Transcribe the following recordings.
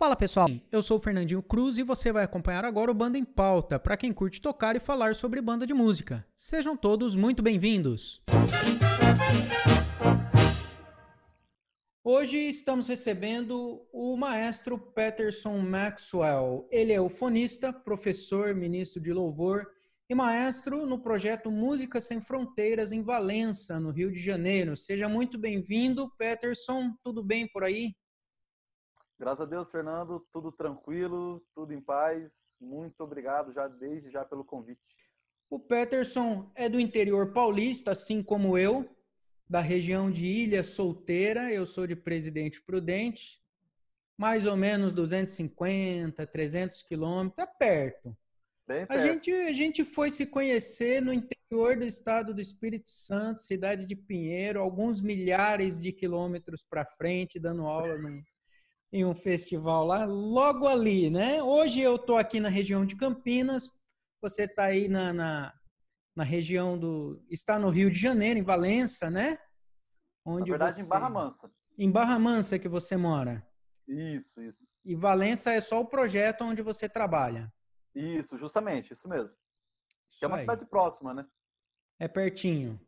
Fala pessoal, eu sou o Fernandinho Cruz e você vai acompanhar agora o Banda em Pauta, para quem curte tocar e falar sobre banda de música. Sejam todos muito bem-vindos! Hoje estamos recebendo o maestro Peterson Maxwell. Ele é ufonista, professor, ministro de louvor e maestro no projeto Música Sem Fronteiras em Valença, no Rio de Janeiro. Seja muito bem-vindo, Peterson. Tudo bem por aí? Graças a Deus, Fernando, tudo tranquilo, tudo em paz. Muito obrigado já desde já pelo convite. O Peterson é do interior paulista, assim como eu, da região de Ilha Solteira. Eu sou de Presidente Prudente, mais ou menos 250, 300 quilômetros, é perto. Bem perto. A gente, a gente foi se conhecer no interior do estado do Espírito Santo, cidade de Pinheiro, alguns milhares de quilômetros para frente, dando aula num, em um festival lá, logo ali, né? Hoje eu estou aqui na região de Campinas, você está aí na, na, na, região do. está no Rio de Janeiro, em Valença, né? Onde na verdade, você... em Barra Mansa. Em Barra Mansa que você mora. Isso, isso. E Valença é só o projeto onde você trabalha. Isso, justamente, isso mesmo. Isso que é uma aí. cidade próxima, né? É pertinho.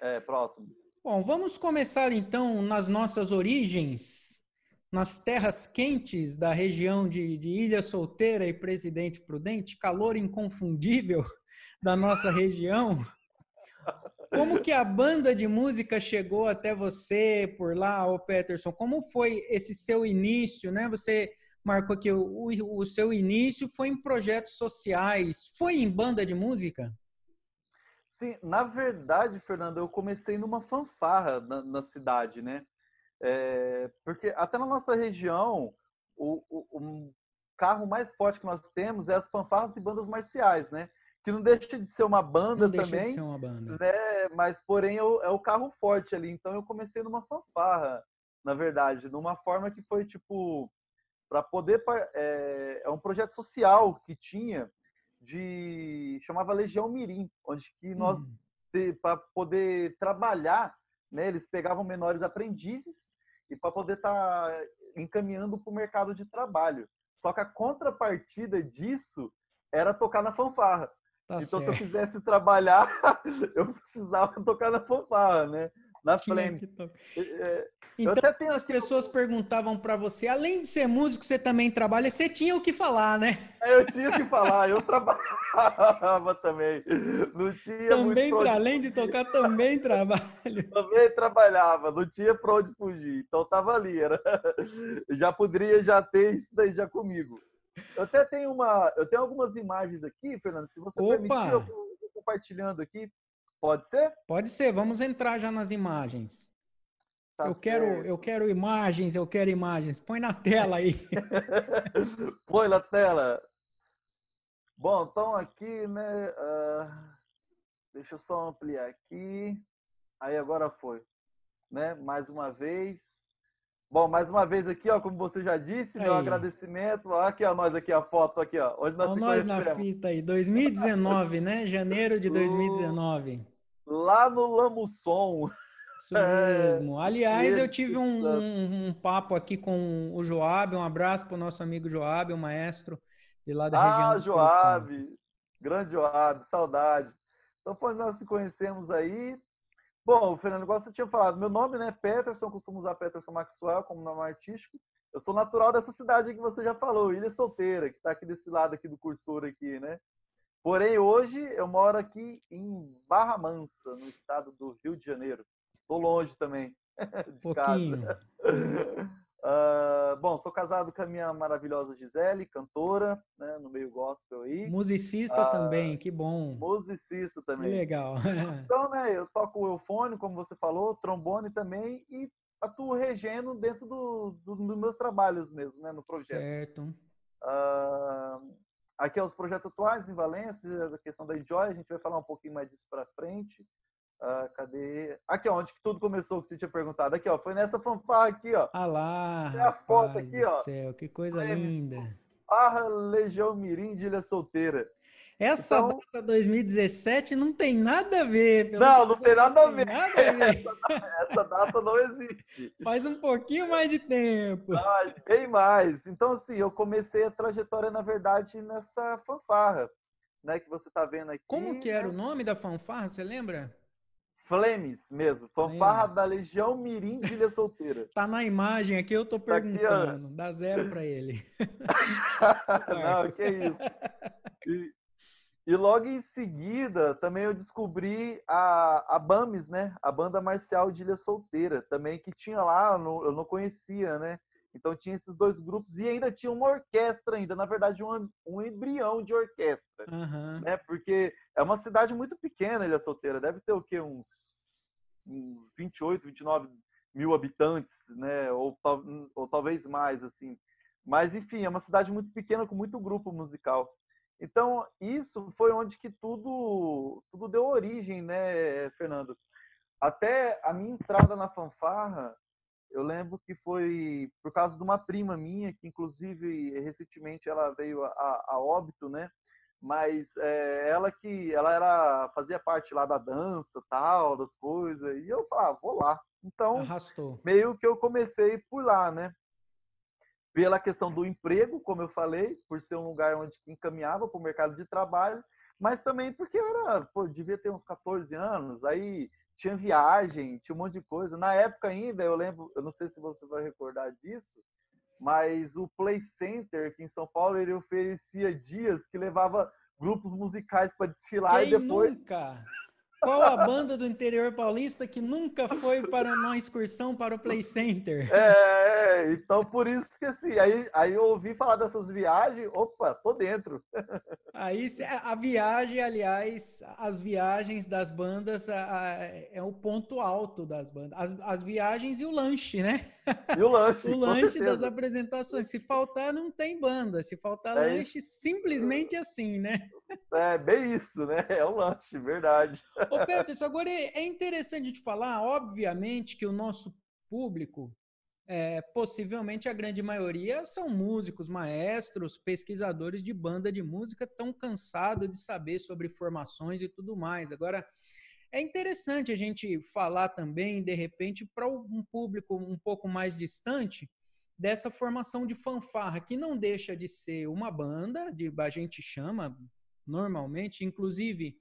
É, próximo. Bom, vamos começar então nas nossas origens nas terras quentes da região de, de, Ilha Solteira e Presidente Prudente, calor inconfundível da nossa região. Como que a banda de música chegou até você por lá, ô Peterson? Como foi esse seu início, né? Você marcou que o, o seu início foi em projetos sociais. Foi em banda de música? Sim, na verdade, Fernando, eu comecei numa fanfarra na, na cidade, né? É, porque até na nossa região, o, o, o, carro mais forte que nós temos é as fanfarras e bandas marciais, né? Que não deixa de ser uma banda não também. Deixa de ser uma banda. Né? Mas, porém, é o, é o carro forte ali. Então, eu comecei numa fanfarra, na verdade, numa forma que foi tipo para poder é, é, um projeto social que tinha de chamava Legião Mirim, onde que nós hum. para poder trabalhar, né, eles pegavam menores aprendizes e para poder estar tá encaminhando para o mercado de trabalho. Só que a contrapartida disso era tocar na fanfarra. Tá então, certo. se eu quisesse trabalhar, eu precisava tocar na fanfarra, né? Na Flames. É, então, as pessoas perguntavam para você, além de ser músico, você também trabalha, você tinha o que falar, né? É, eu tinha o que falar, eu trabalhava também. Não tinha também, para além de tocar, também trabalho. Também trabalhava, não tinha para onde fugir. Então tava ali, era... já poderia já ter isso daí já comigo. Eu até tenho uma, eu tenho algumas imagens aqui, Fernando, se você Opa. permitir, eu vou compartilhando aqui Pode ser? Pode ser. Vamos entrar já nas imagens. Tá eu, quero, eu quero imagens, eu quero imagens. Põe na tela aí. Põe na tela. Bom, então aqui, né? Uh, deixa eu só ampliar aqui. Aí agora foi, né? Mais uma vez. Bom, mais uma vez aqui, ó, como você já disse, aí. meu agradecimento. Ó, aqui, ó, nós aqui, a foto aqui, ó. Onde nós ó, nós conhecemos. na fita aí, 2019, né? Janeiro de 2019 lá no Lamusson. Isso mesmo. Aliás, eu tive um, um, um, papo aqui com o Joab, um abraço para o nosso amigo Joab, o maestro de lá da ah, região. Ah, Joab, grande Joab, saudade. Então, foi nós se conhecemos aí. Bom, Fernando, igual você tinha falado, meu nome né, é Peterson, costumo usar Peterson Maxwell como nome artístico. Eu sou natural dessa cidade que você já falou, Ilha Solteira, que está aqui desse lado aqui do cursor aqui, né? Porém, hoje eu moro aqui em Barra Mansa, no estado do Rio de Janeiro. Estou longe também de Pouquinho. casa. Uh, bom, sou casado com a minha maravilhosa Gisele, cantora, né, no meio gospel aí. Musicista uh, também, que bom. Musicista também. Que legal. então, né, eu toco o eufone, como você falou, trombone também e atuo regendo dentro do, do, dos meus trabalhos mesmo, né, no projeto. Certo. Uh, Aqui é os projetos atuais em Valência, a questão da Enjoy, a gente vai falar um pouquinho mais disso para frente. Uh, cadê? Aqui, ó, onde que tudo começou, que você tinha perguntado. Aqui, ó, foi nessa fanfarra aqui, ó. Ah lá, Tem a foto aqui, ó. Céu, que coisa linda. Barra Legião Mirim de Ilha Solteira. Essa então, data 2017 não tem nada a ver. Não, não tem nada a ver. Nada a ver. Essa, essa, data não existe. Faz um pouquinho mais de tempo. Ah, bem mais. Então, assim, eu comecei a trajetória, na verdade, nessa fanfarra, né? Que você está vendo aqui. Como que era né? o nome da fanfarra, você lembra? Flemes mesmo. Fanfarra Flemes. da Legião Mirim de Ilha Solteira. tá na imagem aqui, eu tô perguntando. Tá aqui, Dá zero para ele. Não, que isso. E, e, logo em seguida, também eu descobri a, a BAMES, né? A Banda Marcial de Ilha Solteira, também que tinha lá, eu não conhecia, né? Então tinha esses dois grupos e ainda tinha uma orquestra ainda, na verdade um, um embrião de orquestra, uhum. né? Porque é uma cidade muito pequena, Ilha Solteira, deve ter o quê? Uns, uns 28, 29 mil habitantes, né? Ou, ou talvez mais, assim. Mas enfim, é uma cidade muito pequena com muito grupo musical. Então isso foi onde que tudo tudo deu origem, né, Fernando? Até a minha entrada na fanfarra eu lembro que foi por causa de uma prima minha, que inclusive recentemente ela veio a, a óbito, né? Mas é, ela que ela era fazia parte lá da dança, tal, das coisas, e eu falava, ah, vou lá. Então, Arrastou. meio que eu comecei por lá, né? Pela questão do emprego, como eu falei, por ser um lugar onde encaminhava para o mercado de trabalho, mas também porque eu era, pô, devia ter uns 14 anos, aí tinha viagem, tinha um monte de coisa. Na época ainda, eu lembro, eu não sei se você vai recordar disso, mas o Play Center aqui em São Paulo, ele oferecia dias que levava grupos musicais para desfilar Quem e depois nunca? Qual a banda do interior paulista que nunca foi para uma excursão para o Play Center? É, é, então por isso que assim, aí, aí eu ouvi falar dessas viagens, opa, tô dentro. Aí a viagem, aliás, as viagens das bandas a, a, é o ponto alto das bandas. As, as viagens e o lanche, né? E o lanche. o lanche das apresentações. Se faltar, não tem banda. Se faltar é lanche, isso. simplesmente assim, né? É bem isso, né? É o lanche, verdade. Ô, Peterson, agora é interessante de falar, obviamente, que o nosso público, é, possivelmente a grande maioria, são músicos, maestros, pesquisadores de banda de música, tão cansados de saber sobre formações e tudo mais. Agora, é interessante a gente falar também, de repente, para um público um pouco mais distante, dessa formação de fanfarra, que não deixa de ser uma banda, de, a gente chama normalmente, inclusive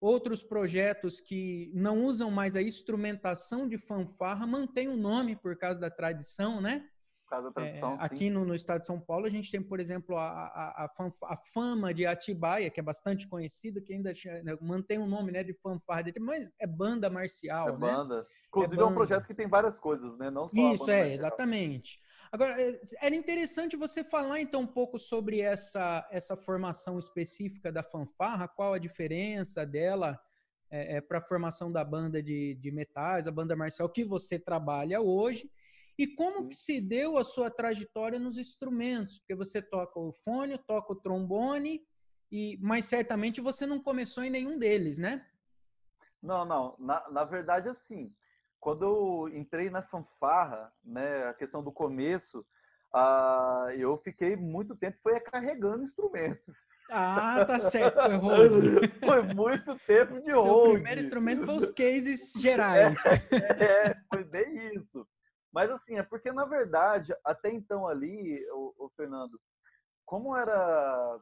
outros projetos que não usam mais a instrumentação de fanfarra mantêm o nome por causa da tradição, né? causa da tradição, é, Aqui no, no, estado de São Paulo, a gente tem, por exemplo, a, a, a, a fama de Atibaia, que é bastante conhecida, que ainda né, mantém o nome né, de fanfarra, mas é banda marcial, é né? banda. Inclusive é, banda. é, um projeto que tem várias coisas, né? Não só Isso, é, marcial. exatamente. Agora, é, era interessante você falar então um pouco sobre essa, essa formação específica da fanfarra, qual a diferença dela é, é para a formação da banda de, de metais, a banda marcial que você trabalha hoje, e como Sim. que se deu a sua trajetória nos instrumentos? Porque você toca o fone, toca o trombone, e mas certamente você não começou em nenhum deles, né? Não, não. Na, na verdade, assim, quando eu entrei na fanfarra, né, a questão do começo, uh, eu fiquei muito tempo foi carregando instrumento. Ah, tá certo, foi hold. foi muito tempo de hold. O primeiro instrumento foi os cases gerais. É, é, foi bem isso. Mas assim, é porque na verdade, até então ali, o, o Fernando, como era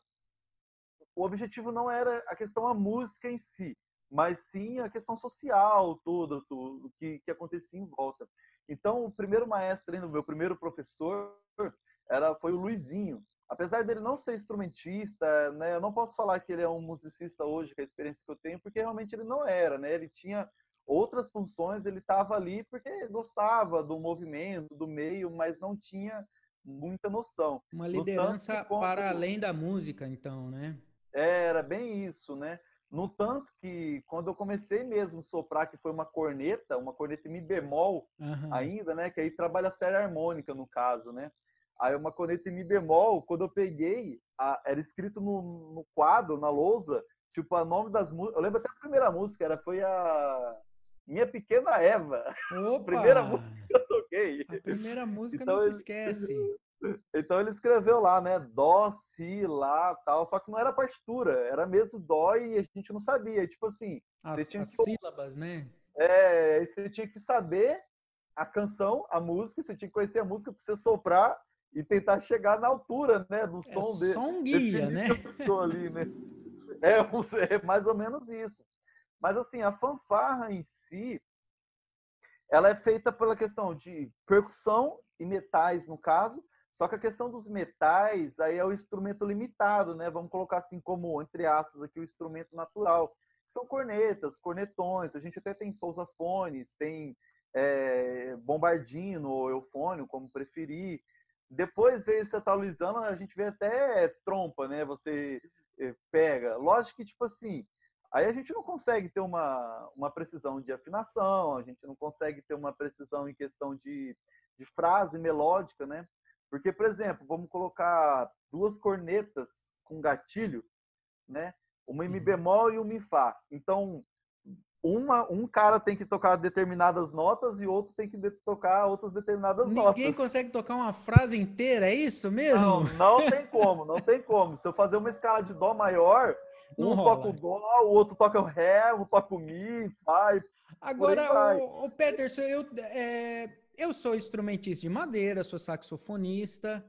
o objetivo não era a questão a música em si, mas sim a questão social, tudo, tudo que, que acontecia em volta. Então, o primeiro maestro, o meu primeiro professor, era foi o Luizinho. Apesar dele não ser instrumentista, né, eu não posso falar que ele é um musicista hoje, com a experiência que eu tenho, porque realmente ele não era, né? Ele tinha outras funções ele estava ali porque gostava do movimento, do meio, mas não tinha muita noção. Uma liderança quando... para além da música, então, né? Era bem isso, né? No tanto que quando eu comecei mesmo a soprar, que foi uma corneta, uma corneta mi bemol uhum. ainda, né? Que aí trabalha a série harmônica no caso, né? Aí uma corneta em mi bemol, quando eu peguei, a, era escrito no, no quadro, na lousa, tipo, o nome das músicas. Eu lembro até a primeira música, era, foi a minha Pequena Eva. Opa! primeira música que eu toquei. A primeira música então, não se esquece. Então ele escreveu lá, né? Dó, si, lá, tal. Só que não era partitura, era mesmo dó e a gente não sabia. Tipo assim. As, as que... sílabas, né? É, você tinha que saber a canção, a música, você tinha que conhecer a música para você soprar e tentar chegar na altura, né? Do é som dele. Som guia, né? ali, né? É, é mais ou menos isso. Mas assim, a fanfarra em si, ela é feita pela questão de percussão e metais, no caso. Só que a questão dos metais, aí é o instrumento limitado, né? Vamos colocar assim como, entre aspas, aqui o instrumento natural. São cornetas, cornetões, a gente até tem sousafones, tem é, bombardino ou eufônio, como preferir. Depois veio se atualizando, a gente vê até trompa, né? Você eh, pega. Lógico que, tipo assim, aí a gente não consegue ter uma, uma precisão de afinação, a gente não consegue ter uma precisão em questão de, de frase melódica, né? Porque, por exemplo, vamos colocar duas cornetas com gatilho, né? Uma em mi uhum. bemol e uma em fá. Então, uma, um cara tem que tocar determinadas notas e outro tem que tocar outras determinadas Ninguém notas. Ninguém consegue tocar uma frase inteira, é isso mesmo? Não, não tem como, não tem como. Se eu fazer uma escala de dó maior, não um rola. toca o dó, o outro toca o ré, um toca o mi, fá. Agora, o, o Peterson, eu, é, eu sou instrumentista de madeira, sou saxofonista,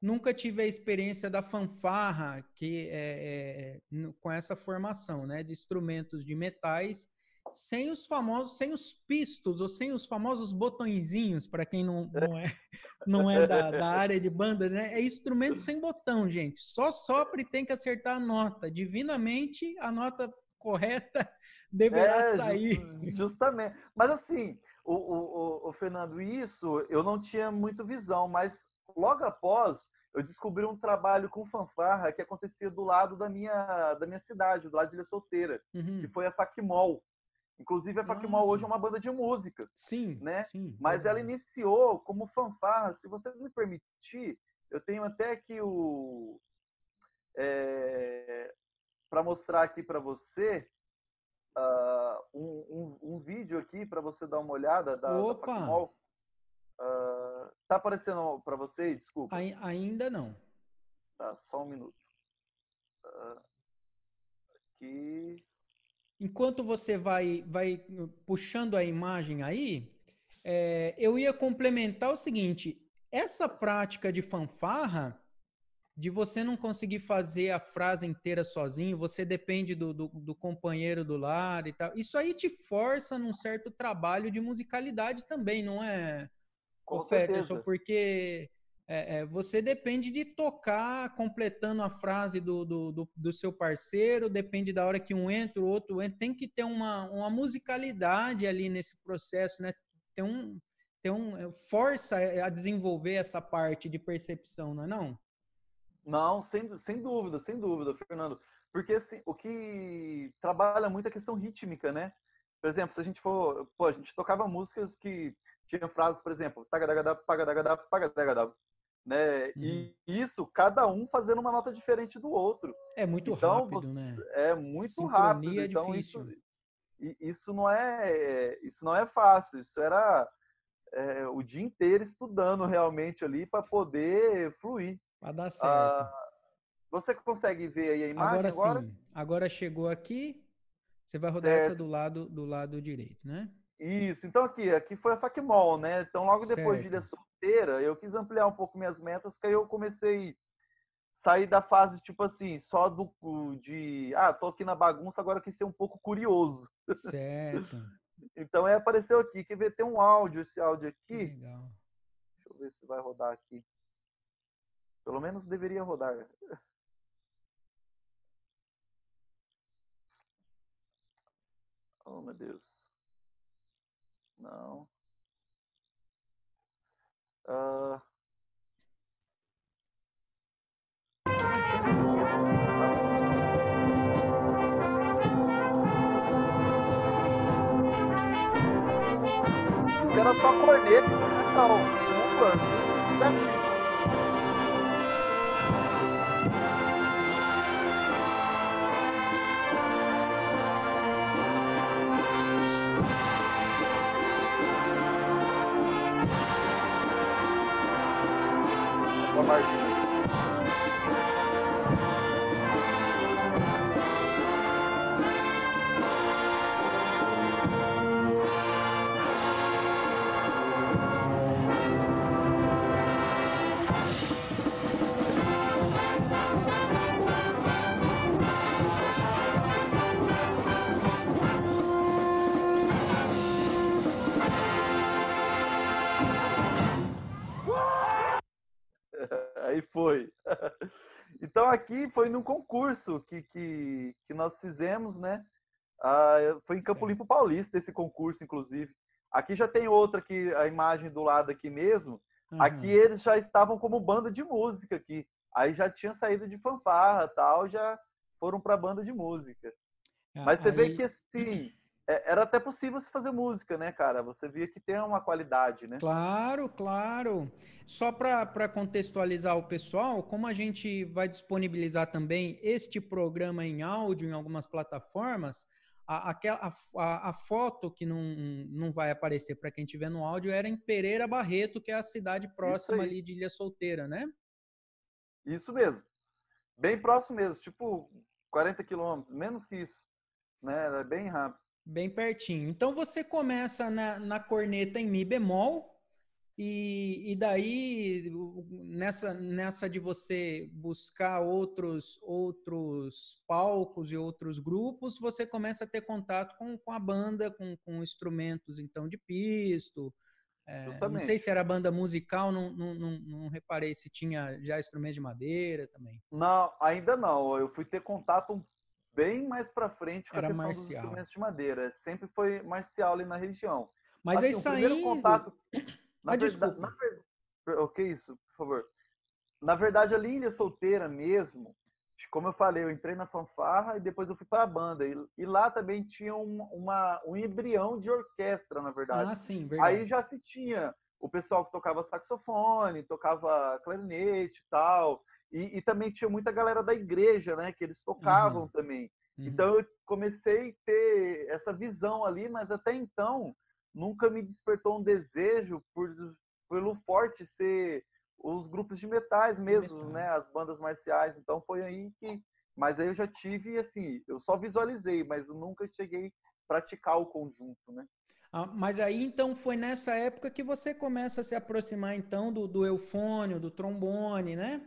nunca tive a experiência da fanfarra que é, é, com essa formação, né, de instrumentos de metais sem os famosos, sem os pistos ou sem os famosos botõezinhos, para quem não, não é, não é da, da, área de banda, né? É instrumento sem botão, gente. Só sopra e tem que acertar a nota. Divinamente, a nota correta deverá é, sair. Just, justamente. Mas assim, o, o, o, Fernando, isso eu não tinha muito visão, mas logo após eu descobri um trabalho com fanfarra que acontecia do lado da minha, da minha cidade, do lado de Ilha Solteira, uhum. que foi a Facmol. Inclusive, a Facmol hoje é uma banda de música. Sim. Né? Sim, Mas ela iniciou como fanfarra. Se você me permitir, eu tenho até aqui o. É, para mostrar aqui para você uh, um, um, um, vídeo aqui para você dar uma olhada da, Opa. da Facmol. Uh, tá aparecendo para você? Desculpa. Ainda não. Tá, só um minuto. Uh, aqui. Enquanto você vai, vai puxando a imagem aí, é, eu ia complementar o seguinte: essa prática de fanfarra, de você não conseguir fazer a frase inteira sozinho, você depende do, do, do companheiro do lado e tal. Isso aí te força num certo trabalho de musicalidade também, não é? Com Peterson, porque é, é, você depende de tocar completando a frase do, do, do, seu parceiro, depende da hora que um entra, o outro entra. Tem que ter uma, uma musicalidade ali nesse processo, né? Tem um, tem um, é, força a desenvolver essa parte de percepção, não é não? Não, sem, sem dúvida, sem dúvida, Fernando. Porque assim, o que trabalha muito é a questão rítmica, né? Por exemplo, se a gente for, pô, a gente tocava músicas que tinham frases, por exemplo, tagadagada, pagadagada, pagadagada, né? Uhum. E isso, cada um fazendo uma nota diferente do outro. É muito então, rápido, você, né? É muito rápido. É então difícil. isso, isso não é, isso não é fácil. Isso era é, o dia inteiro estudando realmente ali para poder fluir. Para dar certo. Ah, você consegue ver aí a imagem agora? Agora sim. Agora chegou aqui. Você vai rodar certo. essa do lado do lado direito, né? Isso. Então aqui, aqui foi a Facmol, né? Então logo depois certo. de Ilha Solteira, eu quis ampliar um pouco minhas metas, que aí eu comecei a sair da fase tipo assim, só do de, ah, tô aqui na bagunça, agora eu quis ser um pouco curioso. Certo. então aí apareceu aqui, quer ver tem um áudio, esse áudio aqui. Legal. Deixa eu ver se vai rodar aqui. Pelo menos deveria rodar. Oh, meu Deus. Não. Uh... Era só corneta cornetão. Uvas, gatinho. Com Aqui foi num concurso que, que, que nós fizemos, né? Ah, foi em Campo Certo. Limpo Paulista esse concurso, inclusive. Aqui já tem outra que a imagem do lado aqui mesmo. Aqui Aham. eles já estavam como banda de música aqui. Aí já tinha saído de fanfarra, tal, já foram para banda de música. Mas você vê Aí- que assim, era até possível se fazer música, né, cara? Você via que tem uma qualidade, né? Claro, claro. Só para contextualizar o pessoal, como a gente vai disponibilizar também este programa em áudio em algumas plataformas, a, aquela, a, a- foto que não, não vai aparecer para quem estiver no áudio era em Pereira Barreto, que é a cidade próxima ali de Ilha Solteira, né? Isso mesmo. Bem próximo mesmo, tipo 40 quilômetros, menos que isso. Né? Era bem rápido. Bem pertinho. Então você começa na, na corneta em Mi bemol, e, e daí nessa, nessa de você buscar outros, outros palcos e outros grupos, você começa a ter contato com, com a banda, com, com instrumentos então de pisto. É, não sei se era banda musical, não, não, não, não reparei se tinha já instrumentos de madeira também. Não, ainda não. Eu fui ter contato bem mais pra frente com Era a questão dos marcial. instrumentos de madeira. Sempre foi marcial ali na região. Mas Assim, aí o primeiro saindo. contato. Na Ah, verdade, desculpa. na ver- O que é isso, por favor? Na verdade, ali em Ilha Solteira mesmo, como eu falei, eu entrei na fanfarra e depois eu fui para a banda. E, e lá também tinha um, uma, um embrião de orquestra, na verdade. Ah, sim, verdade. Aí já se tinha o pessoal que tocava saxofone, tocava clarinete e tal. E, e também tinha muita galera da igreja, né? Que eles tocavam Uhum. também. Uhum. Então eu comecei a ter essa visão ali, mas até então nunca me despertou um desejo por, pelo forte ser os grupos de metais mesmo, né? As bandas marciais. Então foi aí que. Mas aí eu já tive, assim, eu só visualizei, mas eu nunca cheguei a praticar o conjunto, né? Ah, mas aí então foi nessa época que você começa a se aproximar então do, do eufônio, do trombone, né?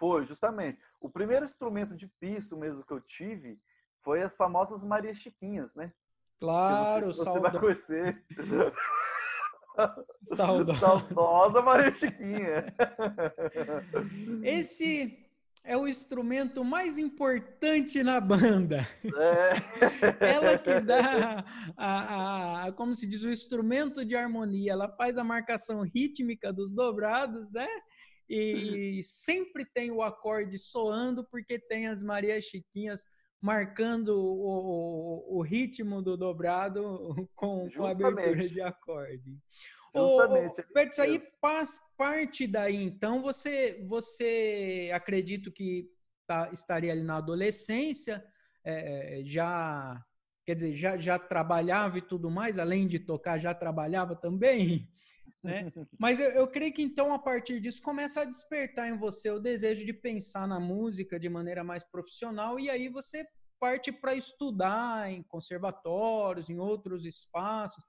Foi, justamente. O primeiro instrumento de piso mesmo que eu tive foi as famosas Maria Chiquinhas, né? Claro, se você vai conhecer. saudo... Saudosa Maria Chiquinha. Esse é o instrumento mais importante na banda. É. Ela que dá, a, a- como se diz, o instrumento de harmonia. Ela faz a marcação rítmica dos dobrados, né? E, sempre tem o acorde soando, porque tem as Maria Chiquinhas marcando o, o- o ritmo do dobrado com, com a abertura de acorde. Justamente, é isso aí pas- parte daí, então, você, você acredito que tá- estaria ali na adolescência, é, já, quer dizer, já, já trabalhava e tudo mais, além de tocar, já trabalhava também, né? Mas eu, eu creio que então, a partir disso, começa a despertar em você o desejo de pensar na música de maneira mais profissional, e aí você parte para estudar em conservatórios, em outros espaços.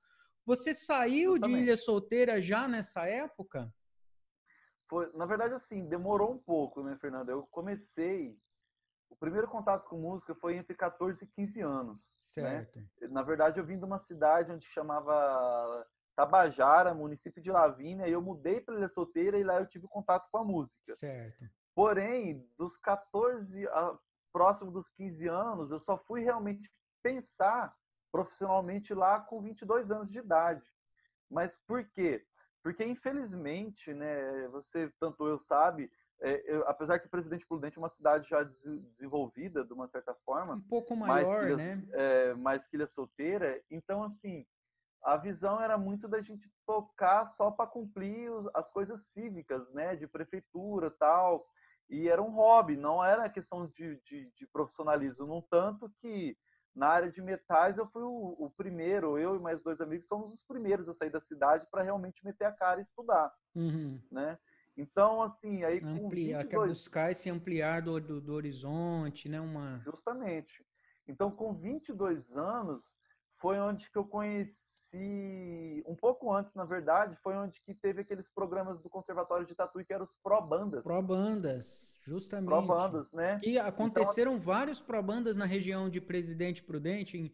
Você saiu de Justamente. Ilha Solteira já nessa época? Foi, na verdade, assim, demorou um pouco, né, Fernando? Eu comecei. O primeiro contato com música foi entre 14 e 15 anos. Né? Certo. Na verdade, eu vim de uma cidade onde chamava Tabajara, município de Lavínia, e eu mudei para Ilha Solteira e lá eu tive contato com a música. Certo. Porém, dos 14 a próximo dos 15 anos, eu só fui realmente pensar profissionalmente lá com 22 anos de idade. Mas por quê? Porque, infelizmente, né, você, tanto eu sabe, é, eu- apesar que Presidente Prudente é uma cidade já des- desenvolvida, de uma certa forma, Um pouco mais maior, que, né? é, mais que ilha solteira. Então, assim, a visão era muito da gente tocar só para cumprir os- as coisas cívicas, né? De prefeitura tal. E era um hobby, não era questão de, de, de profissionalismo. No tanto que na área de metais eu fui o, o primeiro, eu e mais dois amigos somos os primeiros a sair da cidade para realmente meter a cara e estudar Uhum. né? Então, assim, aí Ampliar, 22... quer buscar esse ampliar do, do, do, horizonte, né? Uma... Justamente. Então, com 22 anos, foi onde que eu conheci, um pouco antes, na verdade, foi onde que teve aqueles programas do Conservatório de Tatuí, que eram os Pro-Bandas. Pro-Bandas, justamente. Pro-Bandas, né? E então, aconteceram então, vários Pro-Bandas na região de Presidente Prudente, em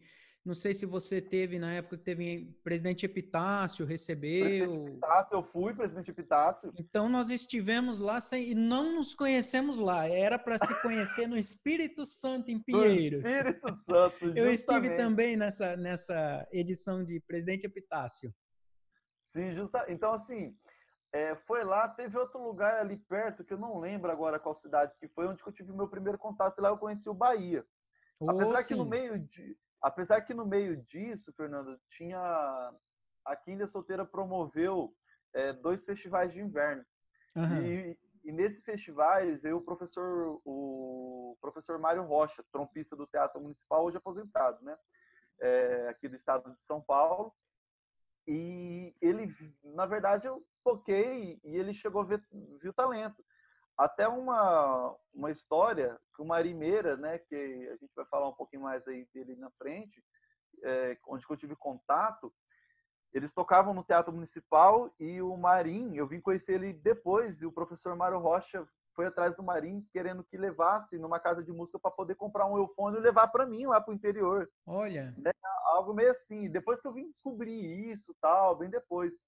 não sei se você teve na época que teve presidente Epitácio, recebeu. Presidente Epitácio, eu fui presidente Epitácio. Então nós estivemos lá sem, e não nos conhecemos lá. Era para se conhecer no Espírito Santo em Pinheiros. No Espírito Santo. eu estive também nessa, nessa edição de presidente Epitácio. Sim, justa. Então assim, é, foi lá, teve outro lugar ali perto que eu não lembro agora qual cidade que foi, onde eu tive o meu primeiro contato. Lá eu conheci o Bahia. Oh, Apesar sim. que no meio de Apesar que no meio disso, Fernando, tinha a Quinta Solteira promoveu é, dois festivais de inverno. Uhum. E, e nesse festivais veio o professor o professor Mário Rocha, trompista do Teatro Municipal, hoje aposentado, né? É, aqui do estado de São Paulo. E ele, na verdade, eu toquei e ele chegou a ver, viu talento até uma, uma história que o Mari Meira, né, que a gente vai falar um pouquinho mais aí dele na frente, é, onde eu tive contato, eles tocavam no Teatro Municipal e o Marim, eu vim conhecer ele depois, e o professor Mário Rocha foi atrás do Marim querendo que levasse numa casa de música para poder comprar um eufone e levar para mim lá para o interior. Olha. Né? Algo meio assim. Depois que eu vim descobrir isso, tal, bem depois.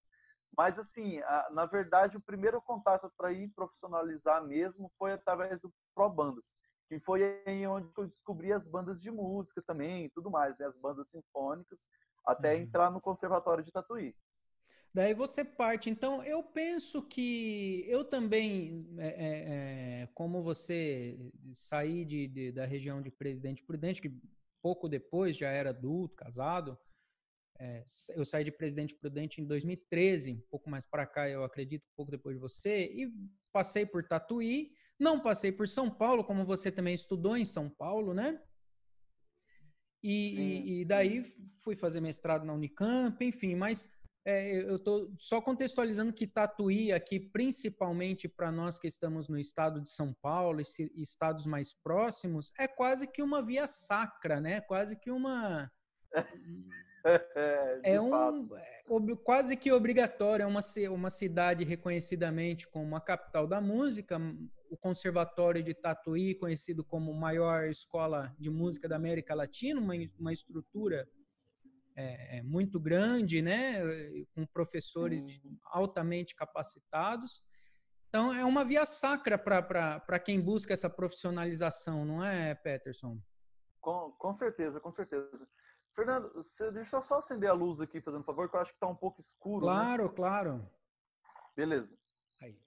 Mas, assim, na verdade, o primeiro contato para ir profissionalizar mesmo foi através do Pro Bandas, que foi aí onde eu descobri as bandas de música também e tudo mais, né? as bandas sinfônicas, até uhum. entrar no Conservatório de Tatuí. Daí você parte. Então, eu penso que eu também, é, é, é como você saí de, de, da região de Presidente Prudente, que pouco depois já era adulto, casado, é, eu saí de Presidente Prudente em 2013, um pouco mais para cá, eu acredito, um pouco depois de você, e passei por Tatuí, não passei por São Paulo, como você também estudou em São Paulo, né? E, sim, e, e daí sim. fui fazer mestrado na Unicamp, enfim, mas é, eu estou só contextualizando que Tatuí aqui, principalmente para nós que estamos no estado de São Paulo e estados mais próximos, é quase que uma via sacra, né? Quase que uma é, um é, quase que obrigatório, é uma, uma cidade reconhecidamente como a capital da música, o Conservatório de Tatuí, conhecido como maior escola de música da América Latina, uma, uma estrutura é, é muito grande, né, com professores altamente capacitados. Então, é uma via sacra para quem busca essa profissionalização, não é, Peterson? Com, com certeza, com certeza. Fernando, você deixa eu só acender a luz aqui, fazendo um favor, que eu acho que está um pouco escuro. Né? Claro, né? claro. Beleza. Aí.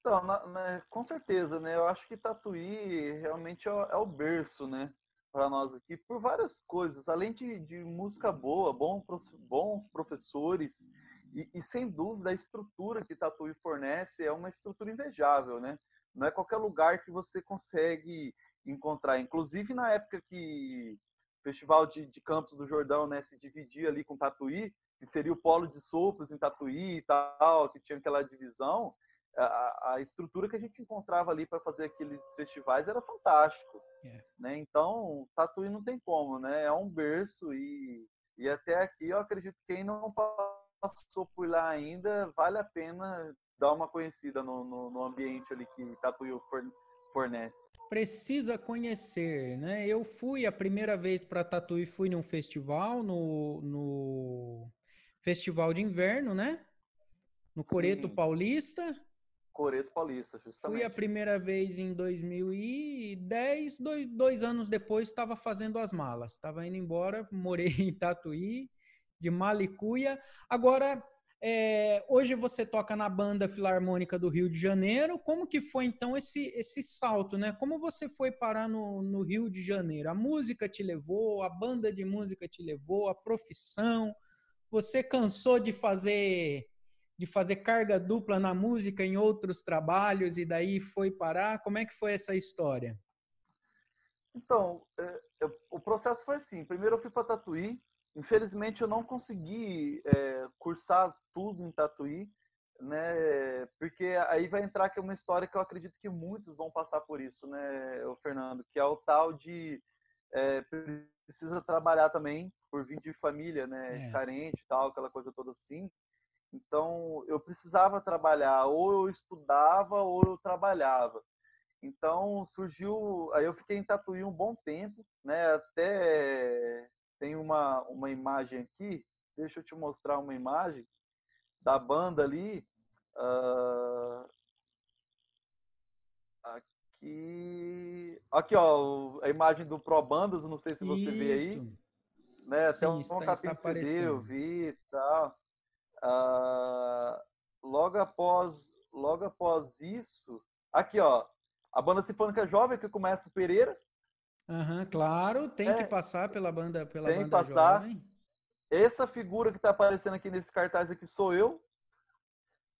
Então, na, na, com certeza, né? Eu acho que Tatuí realmente é, é o berço, né? Para nós aqui, por várias coisas. Além de, de música boa, bom, bons professores e, e, sem dúvida, a estrutura que Tatuí fornece é uma estrutura invejável, né? Não é qualquer lugar que você consegue encontrar. Inclusive, na época que o Festival de, de Campos do Jordão né, se dividia ali com Tatuí, que seria o polo de sopros em Tatuí e tal, que tinha aquela divisão, a, a estrutura que a gente encontrava ali para fazer aqueles festivais era fantástico. Yeah. É. Né? Então, Tatuí não tem como, né? É um berço e, e até aqui eu acredito que quem não passou por lá ainda, vale a pena dar uma conhecida no, no, no ambiente ali que Tatuí fornece? Precisa conhecer, né? Eu fui a primeira vez para Tatuí, fui num festival, no, no Festival de Inverno, né? No Coreto Sim. Paulista. Coreto Paulista, justamente. Fui a primeira vez em 2010, dois, dois anos depois estava fazendo as malas. Estava indo embora, morei em Tatuí, de Malicuia. Agora, é, hoje você toca na banda filarmônica do Rio de Janeiro. Como que foi então esse esse salto, né? Como você foi parar no, no Rio de Janeiro? A música te levou, a banda de música te levou, a profissão. Você cansou de fazer de fazer carga dupla na música em outros trabalhos e daí foi parar? Como é que foi essa história? Então, é, o processo foi assim. Primeiro eu fui para Tatuí, Infelizmente, eu não consegui é, cursar tudo em Tatuí. né? Porque aí vai entrar que é uma história que eu acredito que muitos vão passar por isso, né, o Fernando, que é o tal de é, precisa trabalhar também por vir de família, né, é. carente, tal, aquela coisa toda assim. Então eu precisava trabalhar, ou eu estudava ou eu trabalhava. Então surgiu, aí eu fiquei em Tatuí um bom tempo, né? Até tem uma uma imagem aqui, deixa eu te mostrar uma imagem da banda ali. Uh, aqui, aqui ó, a imagem do Pro Bandas, não sei se você Isso. vê aí. Né? Sim, Até um, está, capinha de CD eu vi e tal. Uh, logo após, logo após isso, aqui ó, a banda sinfônica jovem que começa o Pereira. Uhum, claro, tem é, que passar pela banda, pela tem banda passar. jovem. Essa figura que está aparecendo aqui nesse cartaz aqui sou eu,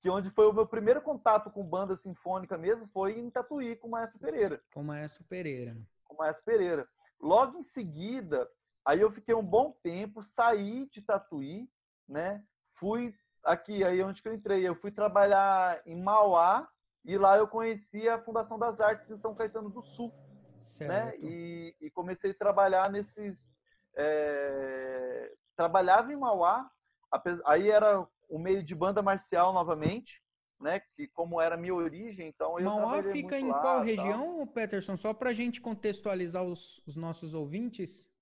que onde foi o meu primeiro contato com banda sinfônica mesmo foi em Tatuí com o Maestro Pereira. Com o Maestro Pereira. Com o Maestro Pereira. Logo em seguida, aí eu fiquei um bom tempo, saí de Tatuí, né? Fui aqui, aí onde que eu entrei, eu fui trabalhar em Mauá e lá eu conheci a Fundação das Artes em São Caetano do Sul? Certo. né? E, e comecei a trabalhar nesses é, trabalhava em Mauá, aí era o meio de banda marcial novamente, né? Que como era minha origem, então eu Mauá fica em lá, qual região, tal. Peterson? Só para a gente contextualizar os, os, nossos ouvintes.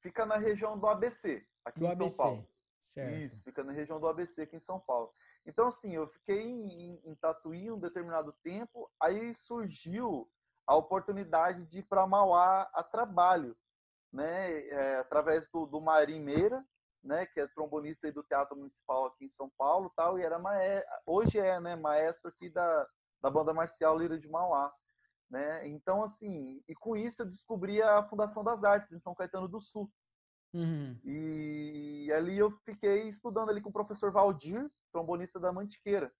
Fica na região do ABC, aqui do em ABC. São Paulo. Certo. Isso, fica na região do ABC aqui em São Paulo. Então, assim, eu fiquei em, em Tatuí um determinado tempo, aí surgiu a oportunidade de ir para Mauá a trabalho, né? É, através do, do Marim Meira, né, que é trombonista do Teatro Municipal aqui em São Paulo, tal, e era maestro, hoje é, né, maestro aqui da, da banda marcial Lira de Mauá, né? Então assim, e com isso eu descobri a Fundação das Artes em São Caetano do Sul. Uhum. E ali eu fiquei estudando ali com o professor Valdir, trombonista da Mantiqueira,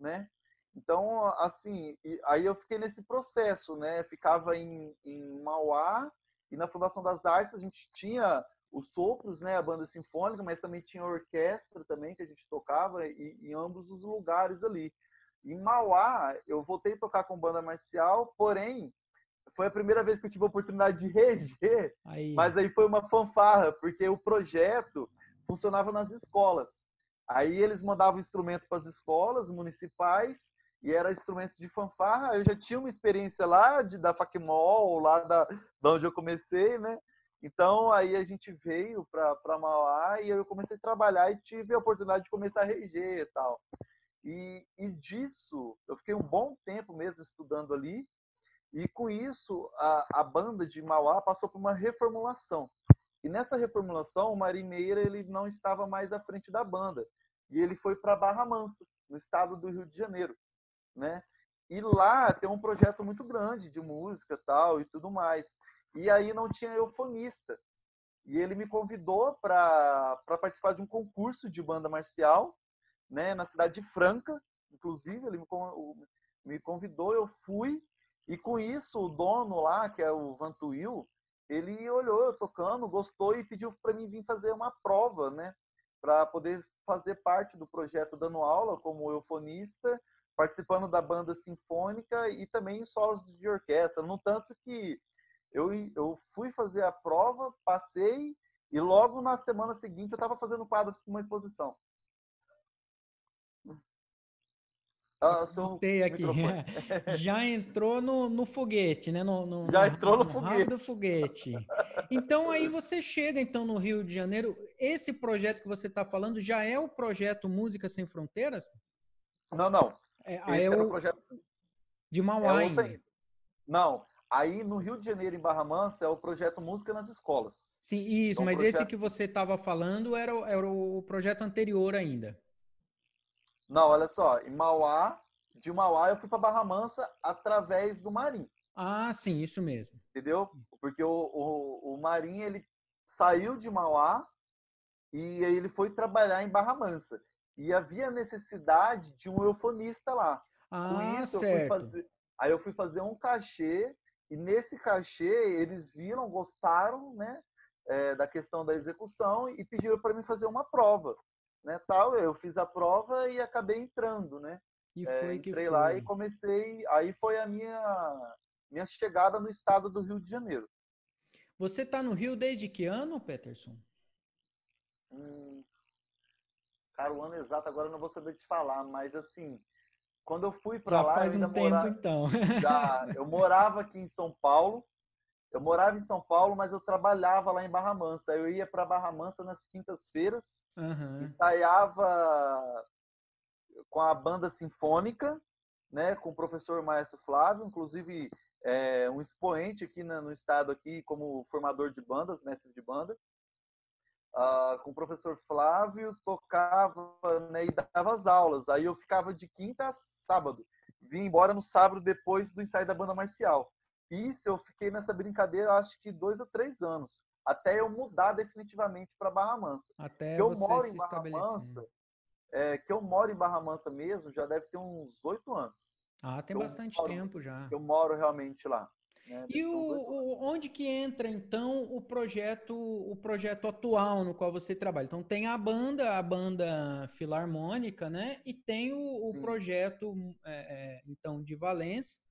né? Então, assim, aí eu fiquei nesse processo, né? Ficava em, em Mauá e na Fundação das Artes a gente tinha os sopros, né, a banda sinfônica, mas também tinha a orquestra também que a gente tocava e, em ambos os lugares ali. Em Mauá, eu voltei a tocar com banda marcial, porém foi a primeira vez que eu tive a oportunidade de reger, aí. mas aí foi uma fanfarra, porque o projeto funcionava nas escolas. Aí eles mandavam instrumento para as escolas municipais e era instrumentos de fanfarra. Eu já tinha uma experiência lá de da Facmol, lá da, da onde eu comecei, né? Então, aí a gente veio para Mauá e eu comecei a trabalhar e tive a oportunidade de começar a reger e tal. E, e disso, eu fiquei um bom tempo mesmo estudando ali. E com isso, a, a banda de Mauá passou por uma reformulação. E nessa reformulação, o Mari Meira ele não estava mais à frente da banda. E ele foi para Barra Mansa, no estado do Rio de Janeiro. Né? E lá tem um projeto muito grande de música tal e tudo mais. E aí não tinha eufonista. E ele me convidou para participar de um concurso de banda marcial, né, na cidade de Franca, inclusive, ele me, me convidou, eu fui, e com isso o dono lá, que é o Vantuil, ele olhou eu tocando, gostou e pediu para mim vir fazer uma prova, né, para poder fazer parte do projeto dando aula como eufonista, participando da banda sinfônica e também em solos de orquestra, no tanto que eu, eu fui fazer a prova, passei, e logo na semana seguinte eu estava fazendo quadros com uma exposição. Ah, aqui. Já entrou no, no foguete, né? No, no Já entrou no, no foguete. do foguete. Então aí você chega então no Rio de Janeiro. Esse projeto que você está falando já é o projeto Música Sem Fronteiras? Não, não. É, Esse é o projeto de Mauá. É outra... Não, Aí no Rio de Janeiro, em Barra Mansa, é o projeto Música nas Escolas. Sim, isso, então, mas projeto... esse que você estava falando era, era o projeto anterior ainda. Não, olha só, em Mauá, de Mauá eu fui para Barra Mansa através do Marim. Ah, sim, isso mesmo. Entendeu? Porque o, o, o Marim, ele saiu de Mauá e aí ele foi trabalhar em Barra Mansa. E havia necessidade de um eufonista lá. Ah, Com isso, certo. eu fui fazer, aí eu fui fazer um cachê e nesse cachê, eles viram, gostaram, né? É, da questão da execução e pediram para mim fazer uma prova. né, tal. Eu fiz a prova e acabei entrando, né? E é, foi é, entrei foi. lá e comecei. Aí foi a minha minha chegada no estado do Rio de Janeiro. Você está no Rio desde que ano, Peterson? Hum, cara, o ano exato agora eu não vou saber te falar, mas assim, quando eu fui para lá, faz um tempo morava, então. já, eu morava aqui em São Paulo. Eu morava em São Paulo, mas eu trabalhava lá em Barra Mansa. Eu ia para Barra Mansa nas quintas-feiras, uhum. ensaiava com a banda sinfônica, né, com o professor Maestro Flávio, inclusive é, um expoente aqui no estado aqui como formador de bandas, mestre de banda. Uh, com o professor Flávio, tocava né, e dava as aulas. Aí eu ficava de quinta a sábado. Vim embora no sábado depois do ensaio da banda marcial. Isso eu fiquei nessa brincadeira acho que dois a três anos. Até eu mudar definitivamente para Barra Mansa. Até que eu você moro se em Barra Mansa. Né? É, que eu moro em Barra Mansa mesmo, já deve ter uns oito anos. Ah, tem bastante moro, tempo já. Eu moro realmente lá. Né? E o, o, onde que entra então o projeto, o projeto atual no qual você trabalha? Então tem a banda, a banda filarmônica, né? E tem o, o projeto é, é, então de Valência.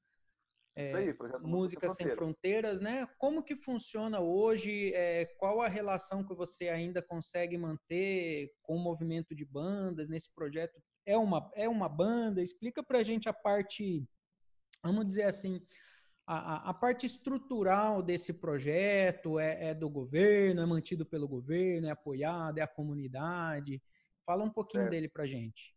É, Isso aí, projeto Música Sem, Sem Fronteiras. né? Como que funciona hoje? É, qual a relação que você ainda consegue manter com o movimento de bandas nesse projeto? É uma, é uma banda? Explica para a gente a parte, vamos dizer assim, a, a, parte estrutural desse projeto é, é, do governo, é mantido pelo governo, é apoiado, é a comunidade. Fala um pouquinho certo. dele para gente.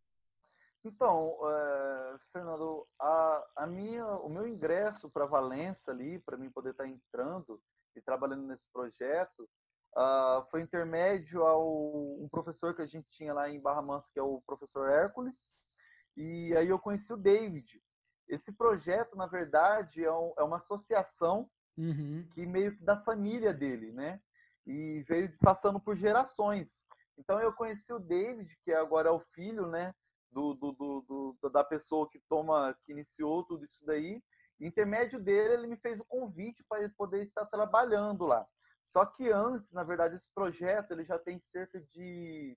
Então, é, Fernando, a, a, minha, o meu ingresso para Valença ali, para mim poder estar tá entrando e trabalhando nesse projeto, uh, foi intermédio ao um professor que a gente tinha lá em Barra Mansa, que é o professor Hércules, e aí eu conheci o David. Esse projeto, na verdade, é, um, é uma associação uhum. que meio que da família dele, né? E veio passando por gerações. Então eu conheci o David, que agora é o filho, né? Do, do, do, do da pessoa que toma, que iniciou tudo isso daí. Intermédio dele, ele me fez o convite para ele poder estar trabalhando lá. Só que antes, na verdade, esse projeto ele já tem cerca de de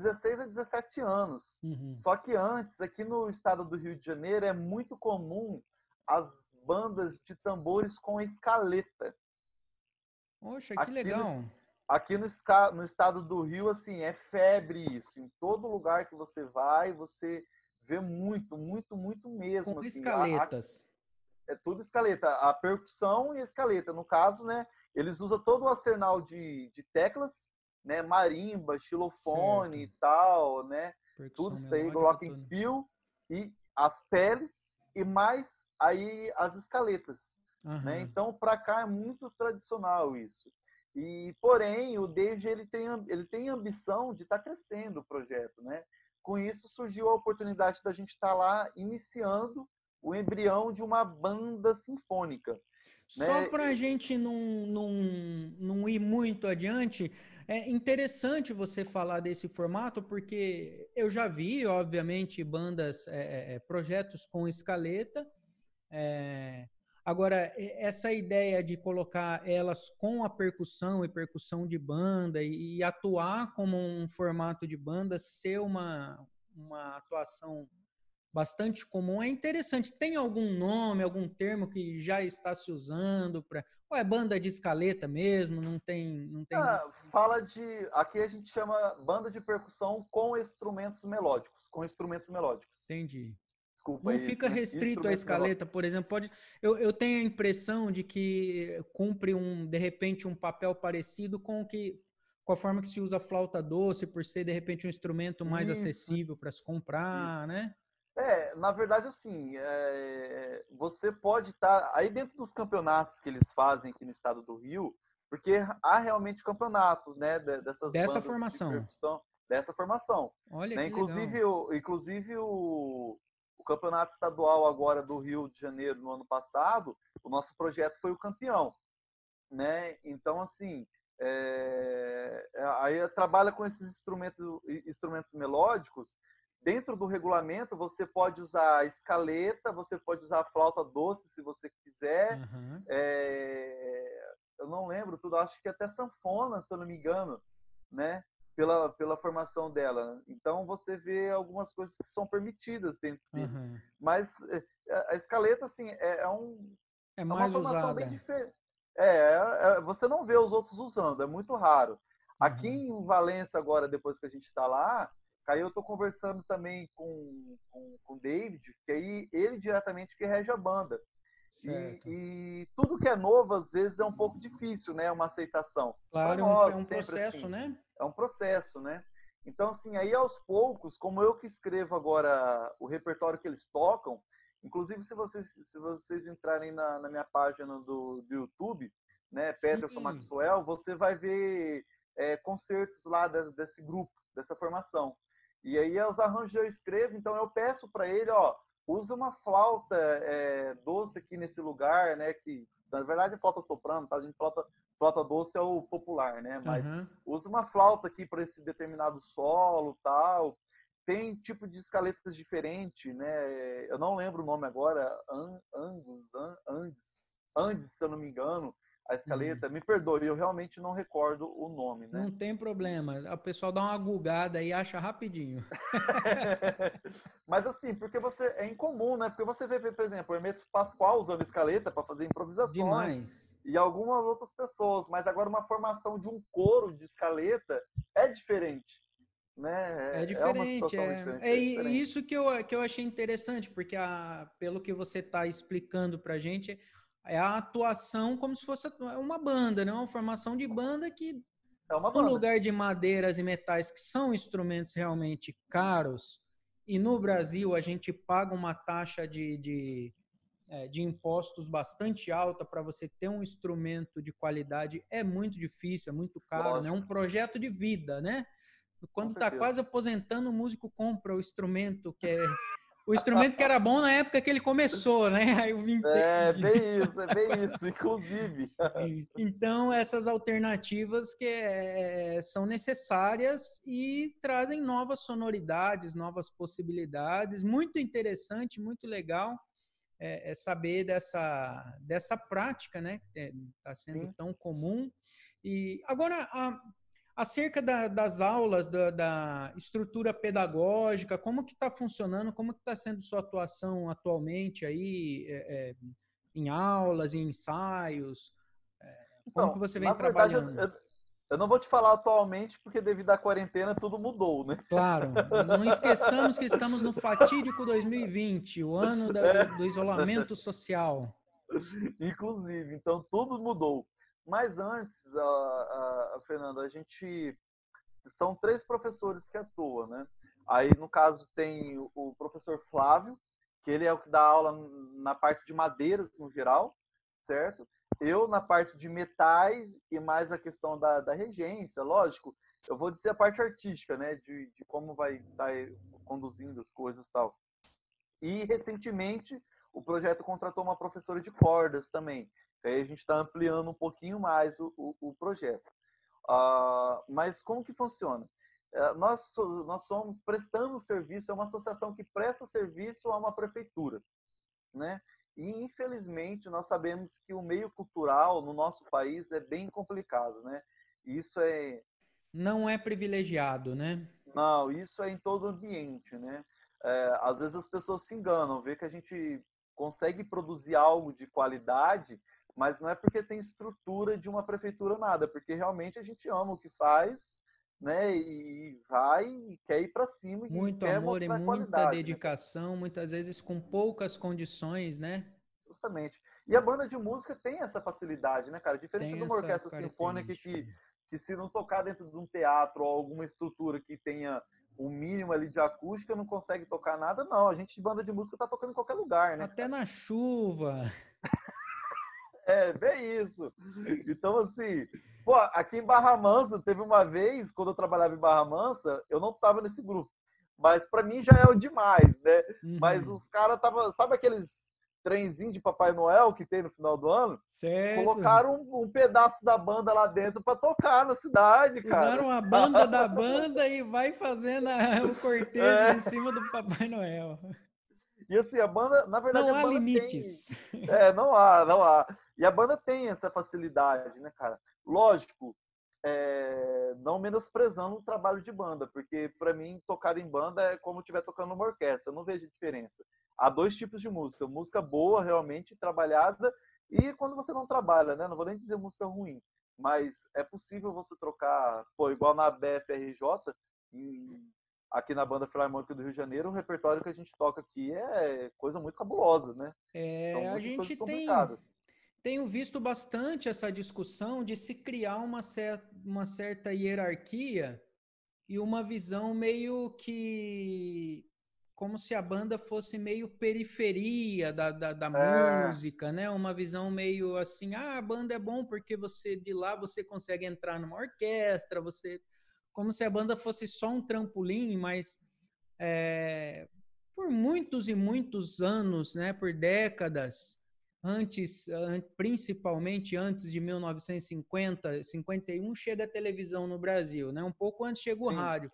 16 a 17 anos. Uhum. Só que antes, aqui no estado do Rio de Janeiro, é muito comum as bandas de tambores com escaleta. Poxa, que aqui legal. No, aqui no, no, estado do Rio, assim, é febre isso. Em todo lugar que você vai, você vê muito, muito, muito mesmo. Com assim, escaletas. A, a, é tudo escaleta. A percussão e a escaleta. No caso, né, eles usam todo o arsenal de, de teclas né, marimba, xilofone certo. e tal, né? Percussão tudo isso daí, glockenspiel e as peles e mais aí as escaletas, uhum. né? Então para cá é muito tradicional isso. E porém o David ele tem ele tem ambição de estar tá crescendo o projeto, né? Com isso surgiu a oportunidade da gente estar tá lá iniciando o embrião de uma banda sinfônica. Só né? para a gente não, não, não ir muito adiante, é interessante você falar desse formato, porque eu já vi, obviamente, bandas, é, é, é projetos com escaleta. É, agora, essa ideia de colocar elas com a percussão e percussão de banda e, e atuar como um formato de banda, ser uma, uma atuação bastante comum. É interessante. Tem algum nome, algum termo que já está se usando para? Ou é banda de escaleta mesmo? Não tem, não tem. Ah, fala de. Aqui a gente chama banda de percussão com instrumentos melódicos, com instrumentos melódicos. Entendi. Desculpa, não fica restrito à escaleta, por exemplo. Pode. Eu, eu tenho a impressão de que cumpre um, de repente, um papel parecido com o que com a forma que se usa a flauta doce, por ser de repente um instrumento mais Isso. acessível para se comprar, Isso. né? É, na verdade, assim, é, você pode estar tá, aí dentro dos campeonatos que eles fazem aqui no estado do Rio, porque há realmente campeonatos, né, dessas dessa formação, de dessa formação. Olha né? que inclusive, legal. O, inclusive o, o campeonato estadual agora do Rio de Janeiro no ano passado, o nosso projeto foi o campeão, né? Então, assim, é, aí trabalha com esses instrumentos, instrumentos melódicos Dentro do regulamento, você pode usar escaleta, você pode usar flauta doce, se você quiser. Uhum. É... Eu não lembro tudo, acho que até sanfona, se eu não me engano, né? pela, pela formação dela. Então você vê algumas coisas que são permitidas dentro. Uhum. Mas é, a escaleta, assim, é, é um. É mais é uma formação usada. bem diferente. É, é, você não vê os outros usando, é muito raro. Aqui uhum. em Valença, agora, depois que a gente está lá, aí eu estou conversando também com, com, com o David, que aí ele diretamente que rege a banda. E, e, tudo que é novo, às vezes, é um pouco difícil, né? Uma aceitação. Claro, nós, é um processo, assim, né? É um processo, né? Então, assim, aí aos poucos, como eu que escrevo agora o repertório que eles tocam, inclusive se vocês, se vocês entrarem na, na minha página do, do YouTube, né, Peterson Maxwell, você vai ver é, concertos lá desse, desse grupo, dessa formação. E aí os arranjos eu escrevo, então eu peço para ele, ó, usa uma flauta é, doce aqui nesse lugar, né? Que na verdade é flauta soprano, tá? A gente flauta, flauta doce é o popular, né? Mas uhum. usa uma flauta aqui para esse determinado solo, tal. Tem tipo de escaletas diferente, né? Eu não lembro o nome agora, Angus, Andes, Andes, se eu não me engano a escaleta. Uhum. Me perdoe, eu realmente não recordo o nome, né? Não tem problema. O pessoal dá uma gugada e acha rapidinho. Mas assim, porque você é incomum, né? Porque você vê, por exemplo, o Hermeto Pascoal usando escaleta para fazer improvisações Demais. e algumas outras pessoas, mas agora uma formação de um coro de escaleta é diferente. Né? É, diferente. É, é, diferente, é, é diferente. isso que eu, que eu achei interessante, porque a, pelo que você está explicando para gente, é a atuação como se fosse uma banda, né? Uma formação de banda que é uma banda. no lugar de madeiras e metais que são instrumentos realmente caros e no Brasil a gente paga uma taxa de, de, é, de impostos bastante alta para você ter um instrumento de qualidade é muito difícil, é muito caro, né? é um projeto de vida, né? Quando está quase aposentando, o músico compra o instrumento que é o instrumento que era bom na época que ele começou, né? Aí eu vim É, bem isso, é bem isso, inclusive. Então, essas alternativas que é, são necessárias e trazem novas sonoridades, novas possibilidades. Muito interessante, muito legal é, é saber dessa, dessa prática, né? Que está sendo Sim. tão comum. E agora, a, acerca da, das aulas, da, da, estrutura pedagógica, como que está funcionando, como que está sendo sua atuação atualmente aí é, é, em aulas, em ensaios, é, como então, que você vem trabalhando? Verdade, eu, eu, não vou te falar atualmente porque devido à quarentena tudo mudou, né? Claro, não esqueçamos que estamos no fatídico 2020, o ano da, do isolamento social. Inclusive, então tudo mudou. Mas antes, a, a, a Fernanda, a gente são três professores que atuam, né? Aí, no caso, tem o professor Flávio, que ele é o que dá aula na parte de madeiras no geral, certo? Eu na parte de metais e mais a questão da, da regência, lógico. Eu vou dizer a parte artística, né? De, de como vai estar tá conduzindo as coisas e tal. E recentemente o projeto contratou uma professora de cordas também, Aí a gente está ampliando um pouquinho mais o, o, o projeto. Uh, mas como que funciona? Uh, nós, nós somos prestando serviço, é uma associação que presta serviço a uma prefeitura. Né? E, infelizmente, nós sabemos que o meio cultural no nosso país é bem complicado. Né? Isso é. Não é privilegiado, né? Não, isso é em todo ambiente. Né? É, às vezes as pessoas se enganam, vê que a gente consegue produzir algo de qualidade mas não é porque tem estrutura de uma prefeitura nada, porque realmente a gente ama o que faz, né? E vai e quer ir para cima e muito amor e muita né? dedicação, né? muitas vezes com poucas condições, né? Justamente. E a banda de música tem essa facilidade, né, cara? Diferente tem de uma orquestra sinfônica que, que se não tocar dentro de um teatro ou alguma estrutura que tenha o um mínimo ali de acústica, não consegue tocar nada, não. A gente de banda de música tá tocando em qualquer lugar, né? Até cara? na chuva. É, bem isso. Então, assim, pô, aqui em Barra Mansa, teve uma vez, quando eu trabalhava em Barra Mansa, eu não tava nesse grupo. Mas para mim já é o demais, né? Uhum. Mas os caras tava, sabe aqueles trenzinho de Papai Noel que tem no final do ano? Certo. Colocaram um, um pedaço da banda lá dentro para tocar na cidade, cara. Usaram a banda da banda e vai fazendo a, o cortejo é. em cima do Papai Noel. E assim, a banda, na verdade, não há limites. Tem... É, não há, não há. E a banda tem essa facilidade, né, cara? Lógico, é, não menosprezando o trabalho de banda, porque para mim tocar em banda é como estiver tocando numa orquestra, eu não vejo diferença. Há dois tipos de música, música boa, realmente trabalhada, e quando você não trabalha, né? Não vou nem dizer música ruim, mas é possível você trocar, pô, igual na BFRJ, em, aqui na banda Filarmônica do Rio de Janeiro, o repertório que a gente toca aqui é coisa muito cabulosa, né? É, a gente tem tenho visto bastante essa discussão de se criar uma, cer uma certa hierarquia e uma visão meio que como se a banda fosse meio periferia da, da, da é. música, né? Uma visão meio assim, ah, a banda é bom porque você de lá você consegue entrar numa orquestra, você como se a banda fosse só um trampolim, mas é, por muitos e muitos anos, né? Por décadas, antes, principalmente antes de 1950, 51 chega a televisão no Brasil, né? Um pouco antes chega o Sim. rádio.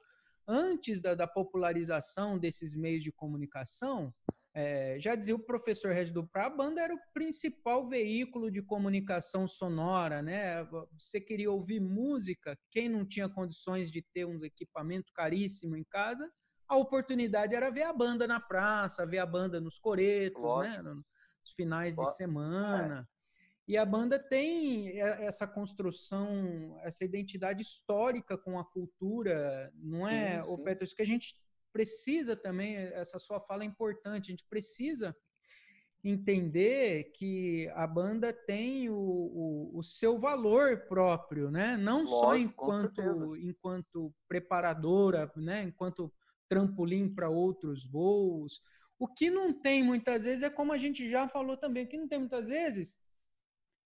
Antes da, da, popularização desses meios de comunicação, é, já dizia o professor Regis Duprá, a banda era o principal veículo de comunicação sonora, né? Você queria ouvir música, quem não tinha condições de ter um equipamento caríssimo em casa, a oportunidade era ver a banda na praça, ver a banda nos coretos, né? Lógico. né? Os finais de semana. É. E a banda tem essa construção, essa identidade histórica com a cultura, não é, sim, sim. o Petros, que a gente precisa também, essa sua fala é importante, a gente precisa entender que a banda tem o, o, o seu valor próprio, né? Não Lógico, só enquanto, enquanto preparadora, né? enquanto trampolim para outros voos, o que não tem muitas vezes é como a gente já falou também, o que não tem muitas vezes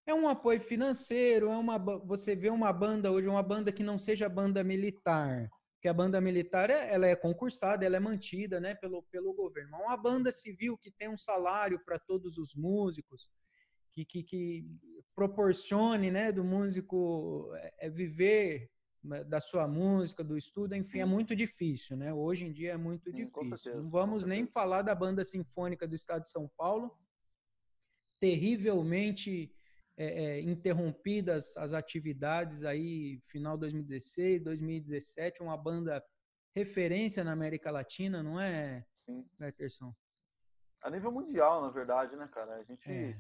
é um apoio financeiro, é uma você vê uma banda hoje, uma banda que não seja banda militar, que a banda militar ela é concursada, ela é mantida, né, pelo, pelo governo. Uma banda civil que tem um salário para todos os músicos, que, que, que proporcione, né, do músico é, é viver da sua música, do estudo, enfim, é Sim. é muito difícil, né? Hoje em dia é muito Sim, difícil. Certeza, Não vamos nem falar da banda sinfônica do Estado de São Paulo, terrivelmente é, é, interrompidas as atividades aí final 2016, 2017, uma banda referência na América Latina, não é, Sim. Peterson? A nível mundial, na verdade, né, cara? A gente é,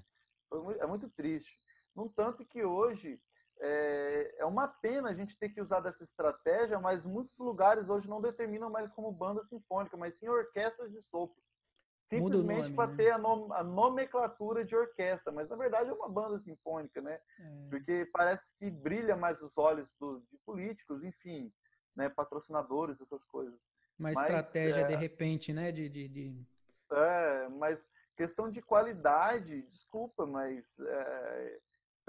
é muito triste. No tanto que hoje é, é uma pena a gente ter que usar dessa estratégia, mas muitos lugares hoje não determinam mais como banda sinfônica, mas sim orquestras de sopros. Simplesmente para né? ter a, nom a, nomenclatura de orquestra, mas na verdade é uma banda sinfônica, né? É. Porque parece que brilha mais os olhos do, de políticos, enfim, né? patrocinadores, essas coisas. Uma mas, estratégia, é... de repente, né? De, de, de, É, mas questão de qualidade, desculpa, mas é,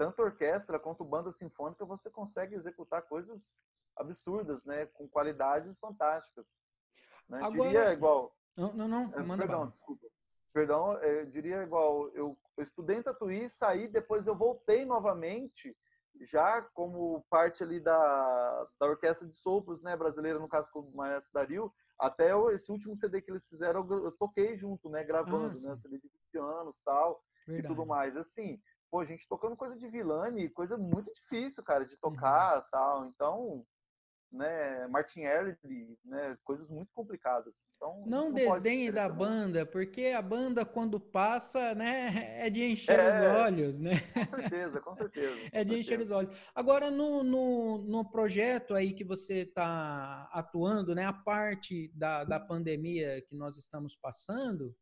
tanto orquestra quanto banda sinfônica, você consegue executar coisas absurdas, né? Com qualidades fantásticas. Né? Agora... Diria igual. Não, não, não. É, manda perdão, desculpa. Perdão, eu diria igual. Eu, eu estudei em Tatuí, saí, depois eu voltei novamente, já como parte ali da, da orquestra de sopros, né? Brasileira, no caso com o Maestro Dario. Até esse último CD que eles fizeram, eu, eu toquei junto, né? Gravando, ah, né? CD de 20 anos tal, Verdade. e tudo mais. Assim, pô, gente tocando coisa de Vilani, coisa muito difícil, cara, de uhum. tocar uhum. tal. Então, né, Martin Early, né, coisas muito complicadas. Então, não, não desdenhe da banda, porque a banda quando passa, né, é de encher é, os olhos, né? Com certeza, com certeza. Com é de certeza. encher os olhos. Agora, no, no, no projeto aí que você está atuando, né, a parte da, da pandemia que nós estamos passando,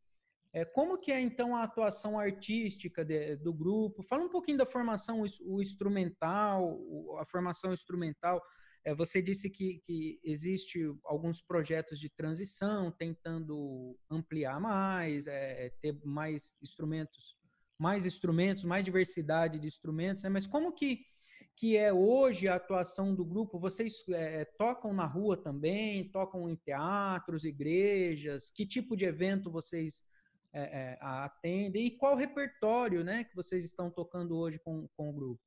é, como que é, então, a atuação artística de, do grupo? Fala um pouquinho da formação o instrumental, a formação instrumental. É, você disse que, que existe alguns projetos de transição, tentando ampliar mais, é, ter mais instrumentos, mais instrumentos, mais diversidade de instrumentos, né? mas como que, que é hoje a atuação do grupo? Vocês é, tocam na rua também, tocam em teatros, igrejas? Que tipo de evento vocês é, é, atendem e qual repertório né, que vocês estão tocando hoje com, com o grupo?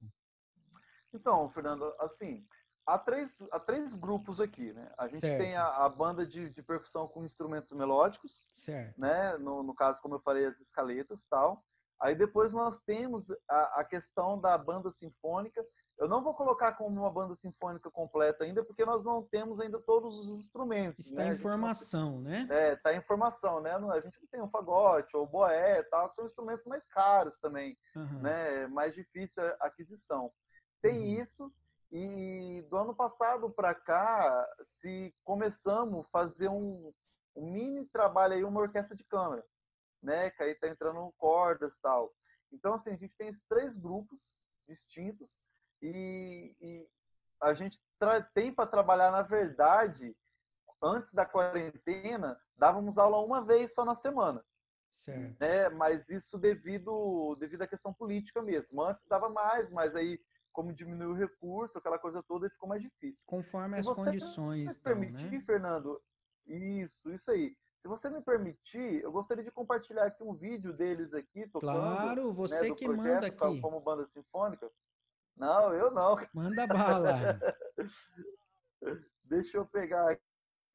Então, Fernando, assim, há três, há três grupos aqui, né? A gente certo. tem a, a banda de, de, percussão com instrumentos melódicos, certo. né? No, no, caso, como eu falei, as escaletas tal. Aí depois nós temos a, a questão da banda sinfônica, Eu não vou colocar como uma banda sinfônica completa ainda, porque nós não temos ainda todos os instrumentos. Está né? em formação, né? É, está em formação, né? A gente não tem um fagote ou boé tal, que são instrumentos mais caros também, uhum. né? Mais difícil a aquisição. Tem uhum. isso, e do ano passado para cá, se começamos a fazer um, um, mini trabalho aí, uma orquestra de câmara, né? Que aí tá entrando cordas tal. Então, assim, a gente tem esses três grupos distintos e, e a gente tem para trabalhar, na verdade, antes da quarentena, dávamos aula uma vez só na semana. Certo. Né? Mas isso devido, devido à questão política mesmo. Antes dava mais, mas aí, como diminuiu o recurso, aquela coisa toda, ficou mais difícil. Conforme Se as condições. Se permitir, né? Fernando, isso, isso aí. Se você me permitir, eu gostaria de compartilhar aqui um vídeo deles aqui tocando. Claro, né, você né, que manda aqui. Como banda sinfônica. Não, eu não. Manda bala. Deixa eu pegar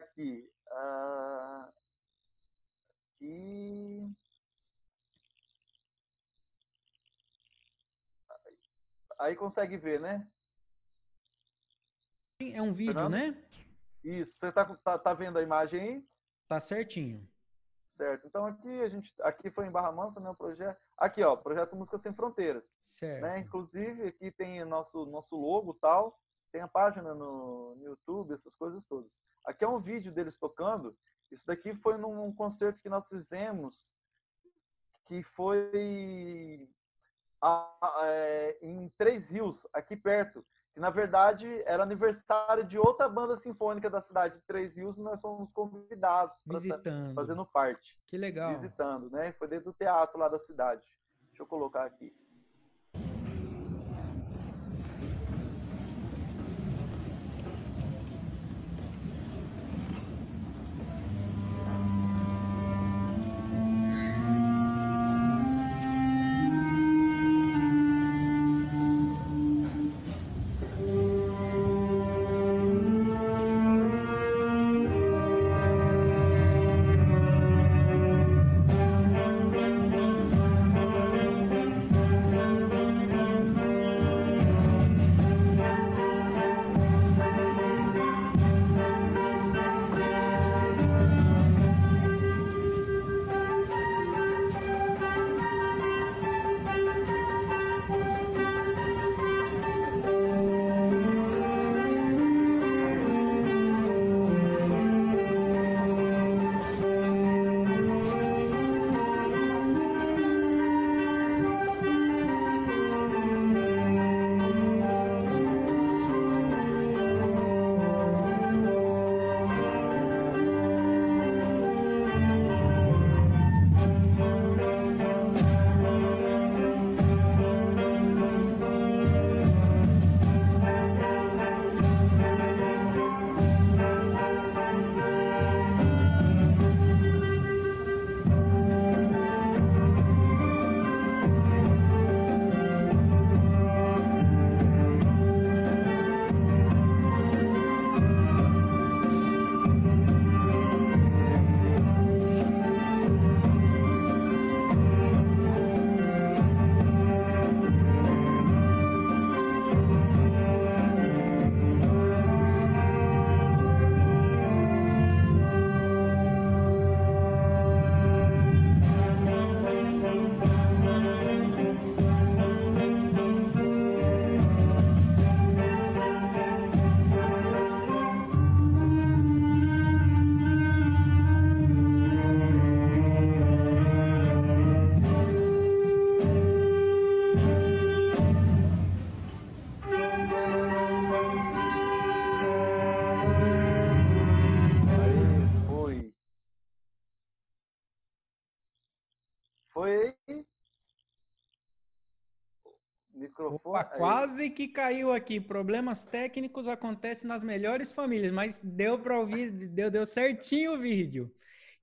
aqui. Ah, aqui. Aí consegue ver, né? É um vídeo, Fernando? né? Isso. Você tá, tá, tá vendo a imagem aí? Tá certinho. Certo. Então aqui a gente aqui foi em Barra Mansa, né, o projeto. Aqui, ó, projeto Músicas Sem Fronteiras. Certo. Né? Inclusive aqui tem nosso nosso logo, tal, tem a página no, no, YouTube, essas coisas todas. Aqui é um vídeo deles tocando. Isso daqui foi num concerto que nós fizemos que foi a, a, é, em Três Rios, aqui perto que na verdade era aniversário de outra banda sinfônica da cidade de Três Rios e nós fomos convidados visitando. fazendo parte. Que legal. Visitando né? Foi dentro do teatro lá da cidade. Deixa eu colocar aqui quase que caiu aqui. Problemas técnicos acontecem nas melhores famílias, mas deu para ouvir, deu, deu certinho o vídeo.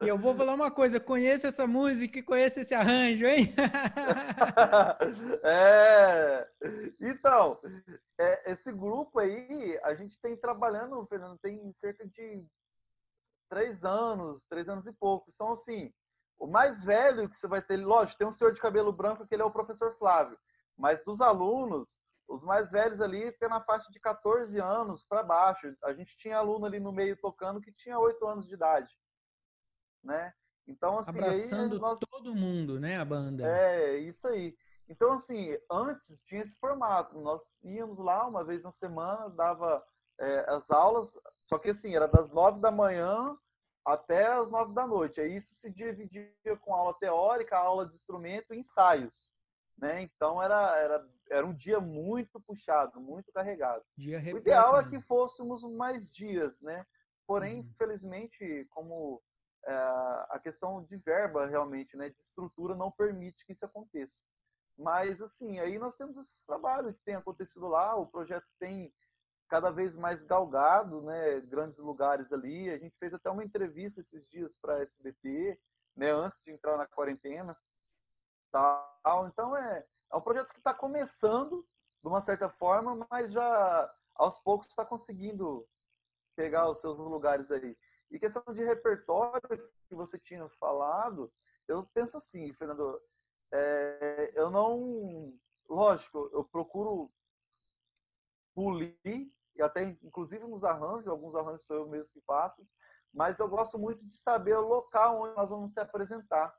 E eu vou falar uma coisa, conheço essa música e conheço esse arranjo, hein? é. Então, é, esse grupo aí, a gente tem trabalhando, Fernando, tem cerca de três anos, três anos e pouco. São assim, o mais velho que você vai ter, lógico, tem um senhor de cabelo branco que ele é o professor Flávio. Mas dos alunos, Os mais velhos ali tem na faixa de 14 anos para baixo. A gente tinha aluno ali no meio tocando que tinha 8 anos de idade, né? Então, assim, Abraçando aí nós... todo mundo, né, a banda. É, isso aí. Então, assim, antes tinha esse formato. Nós íamos lá uma vez na semana, dava é, as aulas, só que assim, era das nove da manhã até as nove da noite. Aí isso se dividia com aula teórica, aula de instrumento e ensaios. Né? Então era, era, era um dia muito puxado, muito carregado. O ideal é que fôssemos mais dias, né? Porém, uhum. infelizmente, como é, a questão de verba realmente, né, de estrutura não permite que isso aconteça. Mas assim, aí nós temos esses trabalhos que têm acontecido lá, o projeto tem cada vez mais galgado, né, grandes lugares ali. A gente fez até uma entrevista esses dias para a SBT, né, antes de entrar na quarentena. Tal. Então é, é um projeto que está começando de uma certa forma, mas já aos poucos está conseguindo pegar os seus lugares aí. E questão de repertório que você tinha falado, eu penso assim, Fernando, é, eu não, lógico, eu procuro polir, e até inclusive nos arranjos, alguns arranjos sou eu mesmo que faço, mas eu gosto muito de saber o local onde nós vamos se apresentar,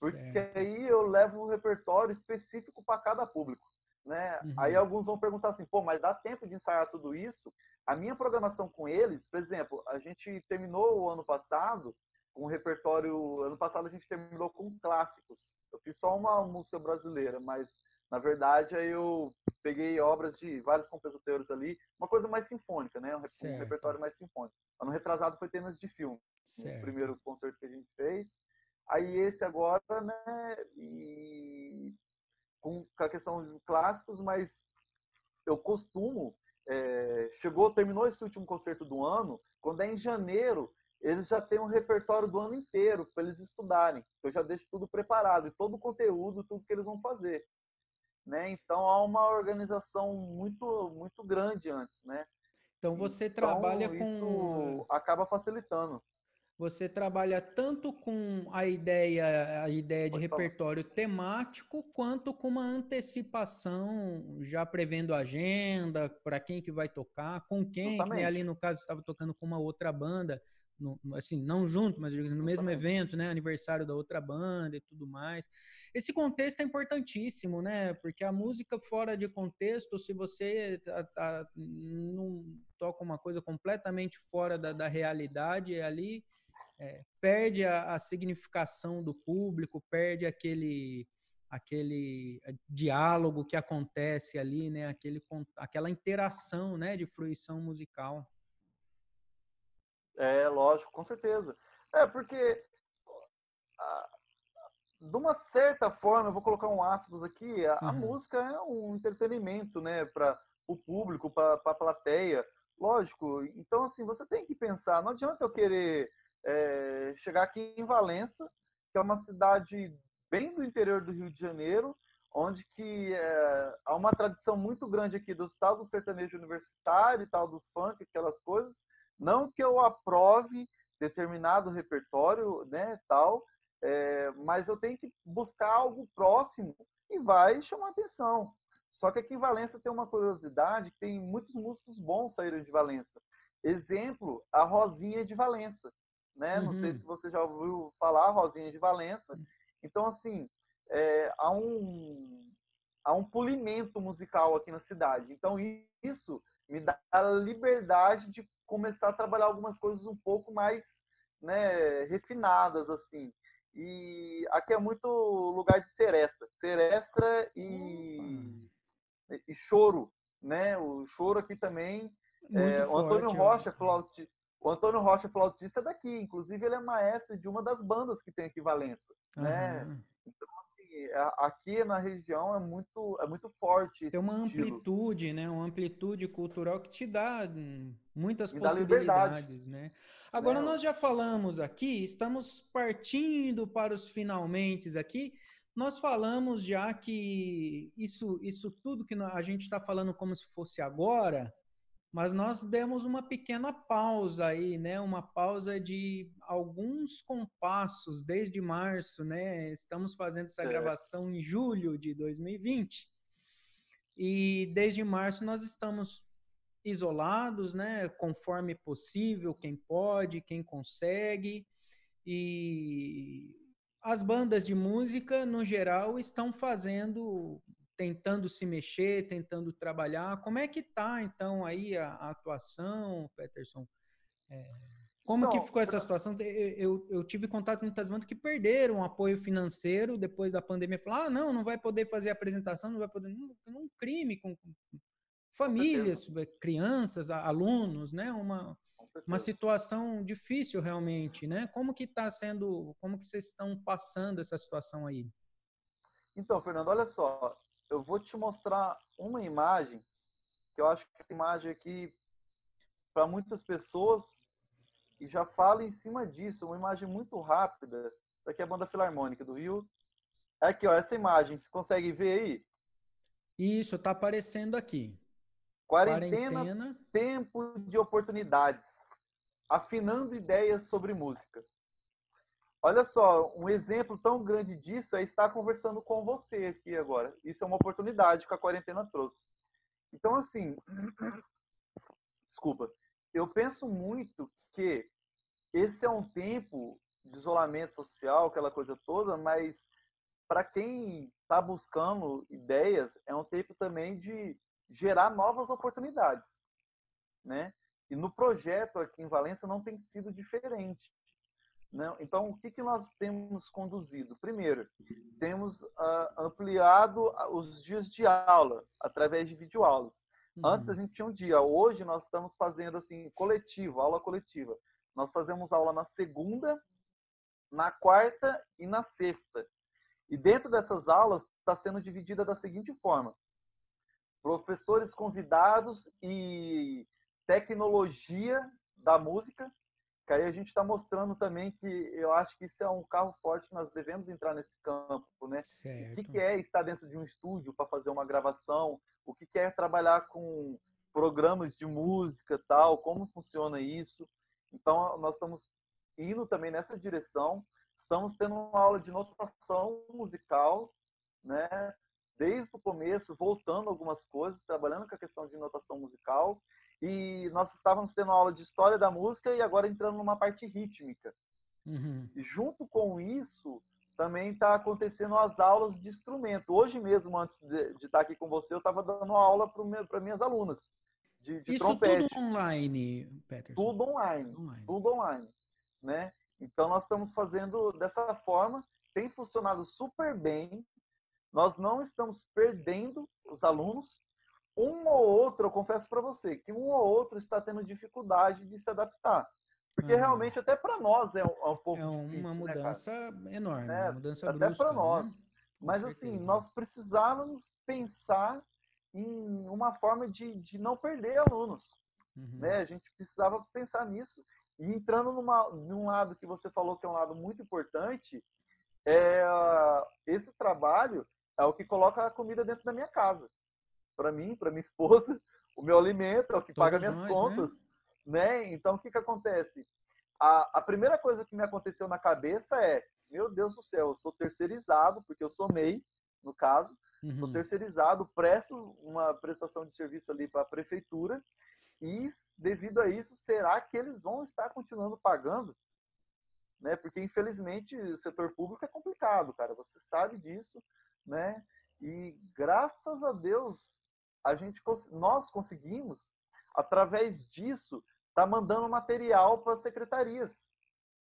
porque certo. aí eu levo um repertório específico para cada público. Né? Uhum. Aí alguns vão perguntar assim, pô, mas dá tempo de ensaiar tudo isso? A minha programação com eles, por exemplo, a gente terminou o ano passado com um repertório. Ano passado a gente terminou com clássicos. Eu fiz só uma música brasileira, mas na verdade, aí eu peguei obras de vários compositores ali, uma coisa mais sinfônica, né? Um, certo. repertório mais sinfônico. Ano retrasado foi temas de filme, certo. o primeiro concerto que a gente fez. Aí esse agora, né? E com a questão de clássicos, mas eu costumo é, chegou, terminou esse último concerto do ano, quando é em janeiro, eles já têm um repertório do ano inteiro para eles estudarem. Eu já deixo tudo preparado, e todo o conteúdo, tudo que eles vão fazer né? Então há uma organização muito muito grande antes, né? Então você então, trabalha com isso acaba facilitando. Você trabalha tanto com a ideia a ideia de repertório temático quanto com uma antecipação já prevendo a agenda para quem que vai tocar, com quem, que ali no caso estava tocando com uma outra banda no, assim, não junto, mas assim, no mesmo evento, né? Aniversário da outra banda e tudo mais. Esse contexto é importantíssimo, né? Porque a música fora de contexto, se você tá, tá, não toca uma coisa completamente fora da, da realidade, é ali é, perde a, a significação do público, perde aquele aquele eh, diálogo que acontece ali, né? Aquele, aquela interação, né? De fruição musical. É, lógico, com certeza. É, porque de uma certa forma, eu vou colocar um aspas aqui, a, uhum. a música é um entretenimento, né, para o público, para a plateia. Lógico, então assim, você tem que pensar, não adianta eu querer é, chegar aqui em Valença, que é uma cidade bem do interior do Rio de Janeiro, onde que é, há uma tradição muito grande aqui do tal do sertanejo universitário e tal dos funk, aquelas coisas, não que eu aprove determinado repertório, né, tal, é, mas eu tenho que buscar algo próximo e vai chamar atenção. Só que aqui em Valença tem uma curiosidade, tem muitos músicos bons saíram de Valença. Exemplo, a Rosinha de Valença, né? Uhum. Não sei uhum. se você já ouviu falar, Rosinha de Valença. Então, assim, é, há um há um polimento musical aqui na cidade. Então, isso me dá a liberdade de começar a trabalhar algumas coisas um pouco mais né, refinadas, assim. E aqui é muito lugar de seresta. Seresta e, e choro, né? O choro aqui também. É, o Antônio Rocha, flauti, o Antônio Rocha, flautista, é daqui. Inclusive, ele é maestro de uma das bandas que tem aqui em Valença. Uhum. Né? Então, assim, aqui na região é muito, é muito forte. Tem uma estilo. amplitude, né? Uma amplitude cultural que te dá hum, muitas Me possibilidades, né? Agora Não. nós já falamos aqui, estamos partindo para os finalmente aqui. Nós falamos já que isso, isso tudo que a gente está falando como se fosse agora, mas nós demos uma pequena pausa aí, né? Uma pausa de alguns compassos desde março, né? Estamos fazendo essa gravação em julho de 2020. E desde março nós estamos isolados, né, conforme possível, quem pode, quem consegue. E as bandas de música, no geral, estão fazendo, tentando se mexer, tentando trabalhar. Como é que tá, então, aí a, a atuação, Peterson? É, como que ficou essa situação? Eu, eu, tive contato com muitas bandas que perderam apoio financeiro depois da pandemia. Falaram, ah, não, não vai poder fazer apresentação, não vai poder... Um, um crime com, com famílias, com crianças, alunos, né? Uma, uma situação difícil realmente, né? Como que está sendo, como que vocês estão passando essa situação aí? Então, Fernando, olha só, eu vou te mostrar uma imagem que eu acho que essa imagem aqui para muitas pessoas e já fala em cima disso, uma imagem muito rápida daqui é a banda filarmônica do Rio. É aqui, ó, essa imagem, você consegue ver aí? Isso, está aparecendo aqui. Quarentena, Quarentena, tempo de oportunidades. Afinando ideias sobre música. Olha só, um exemplo tão grande disso é estar conversando com você aqui agora. Isso é uma oportunidade que a quarentena trouxe. Então, assim, desculpa, eu penso muito que esse é um tempo de isolamento social, aquela coisa toda, mas para quem está buscando ideias, é um tempo também de gerar novas oportunidades, né? E no projeto aqui em Valença não tem sido diferente. Né? Então, o que, que nós temos conduzido? Primeiro, temos uh, ampliado os dias de aula através de videoaulas. Uhum. Antes a gente tinha um dia, hoje nós estamos fazendo assim, coletivo, aula coletiva. Nós fazemos aula na segunda, na quarta e na sexta. E dentro dessas aulas está sendo dividida da seguinte forma: professores convidados e tecnologia da música. Que aí a gente está mostrando também que eu acho que isso é um carro forte, nós devemos entrar nesse campo, né? Certo. O que, que é estar dentro de um estúdio para fazer uma gravação? O que, que é trabalhar com programas de música tal? Como funciona isso? Então, nós estamos indo também nessa direção. Estamos tendo uma aula de notação musical, né? Desde o começo, voltando algumas coisas, trabalhando com a questão de notação musical. E nós estávamos tendo aula de história da música e agora entrando numa parte rítmica. Uhum. E junto com isso, também está acontecendo as aulas de instrumento. Hoje mesmo, antes de, de estar aqui com você, eu estava dando aula para minhas alunas de, de isso trompete. tudo online, Peterson? Tudo online, online, tudo online, né? Então nós estamos fazendo dessa forma, tem funcionado super bem. Nós não estamos perdendo os alunos. Um ou outro, eu confesso para você, que um ou outro está tendo dificuldade de se adaptar. Porque realmente até para nós é um, é um pouco é uma difícil. Uma mudança né, enorme, é, uma mudança Até para né? nós. Né? Mas assim, nós precisávamos pensar em uma forma de, de não perder alunos. Uhum. Né? A gente precisava pensar nisso. E entrando numa, num lado que você falou que é um lado muito importante, é, esse trabalho é o que coloca a comida dentro da minha casa. Para mim, para minha esposa, o meu alimento é o que Todos paga minhas nós, né? contas. Né? né? Então, o que, que acontece? A, a primeira coisa que me aconteceu na cabeça é: meu Deus do céu, eu sou terceirizado, porque eu sou MEI, no caso, uhum. sou terceirizado, presto uma prestação de serviço ali para a prefeitura e, devido a isso, será que eles vão estar continuando pagando? Né? Porque, infelizmente, o setor público é complicado, cara. Você sabe disso, né? E graças a Deus, a gente, nós conseguimos, através disso, tá mandando material para secretarias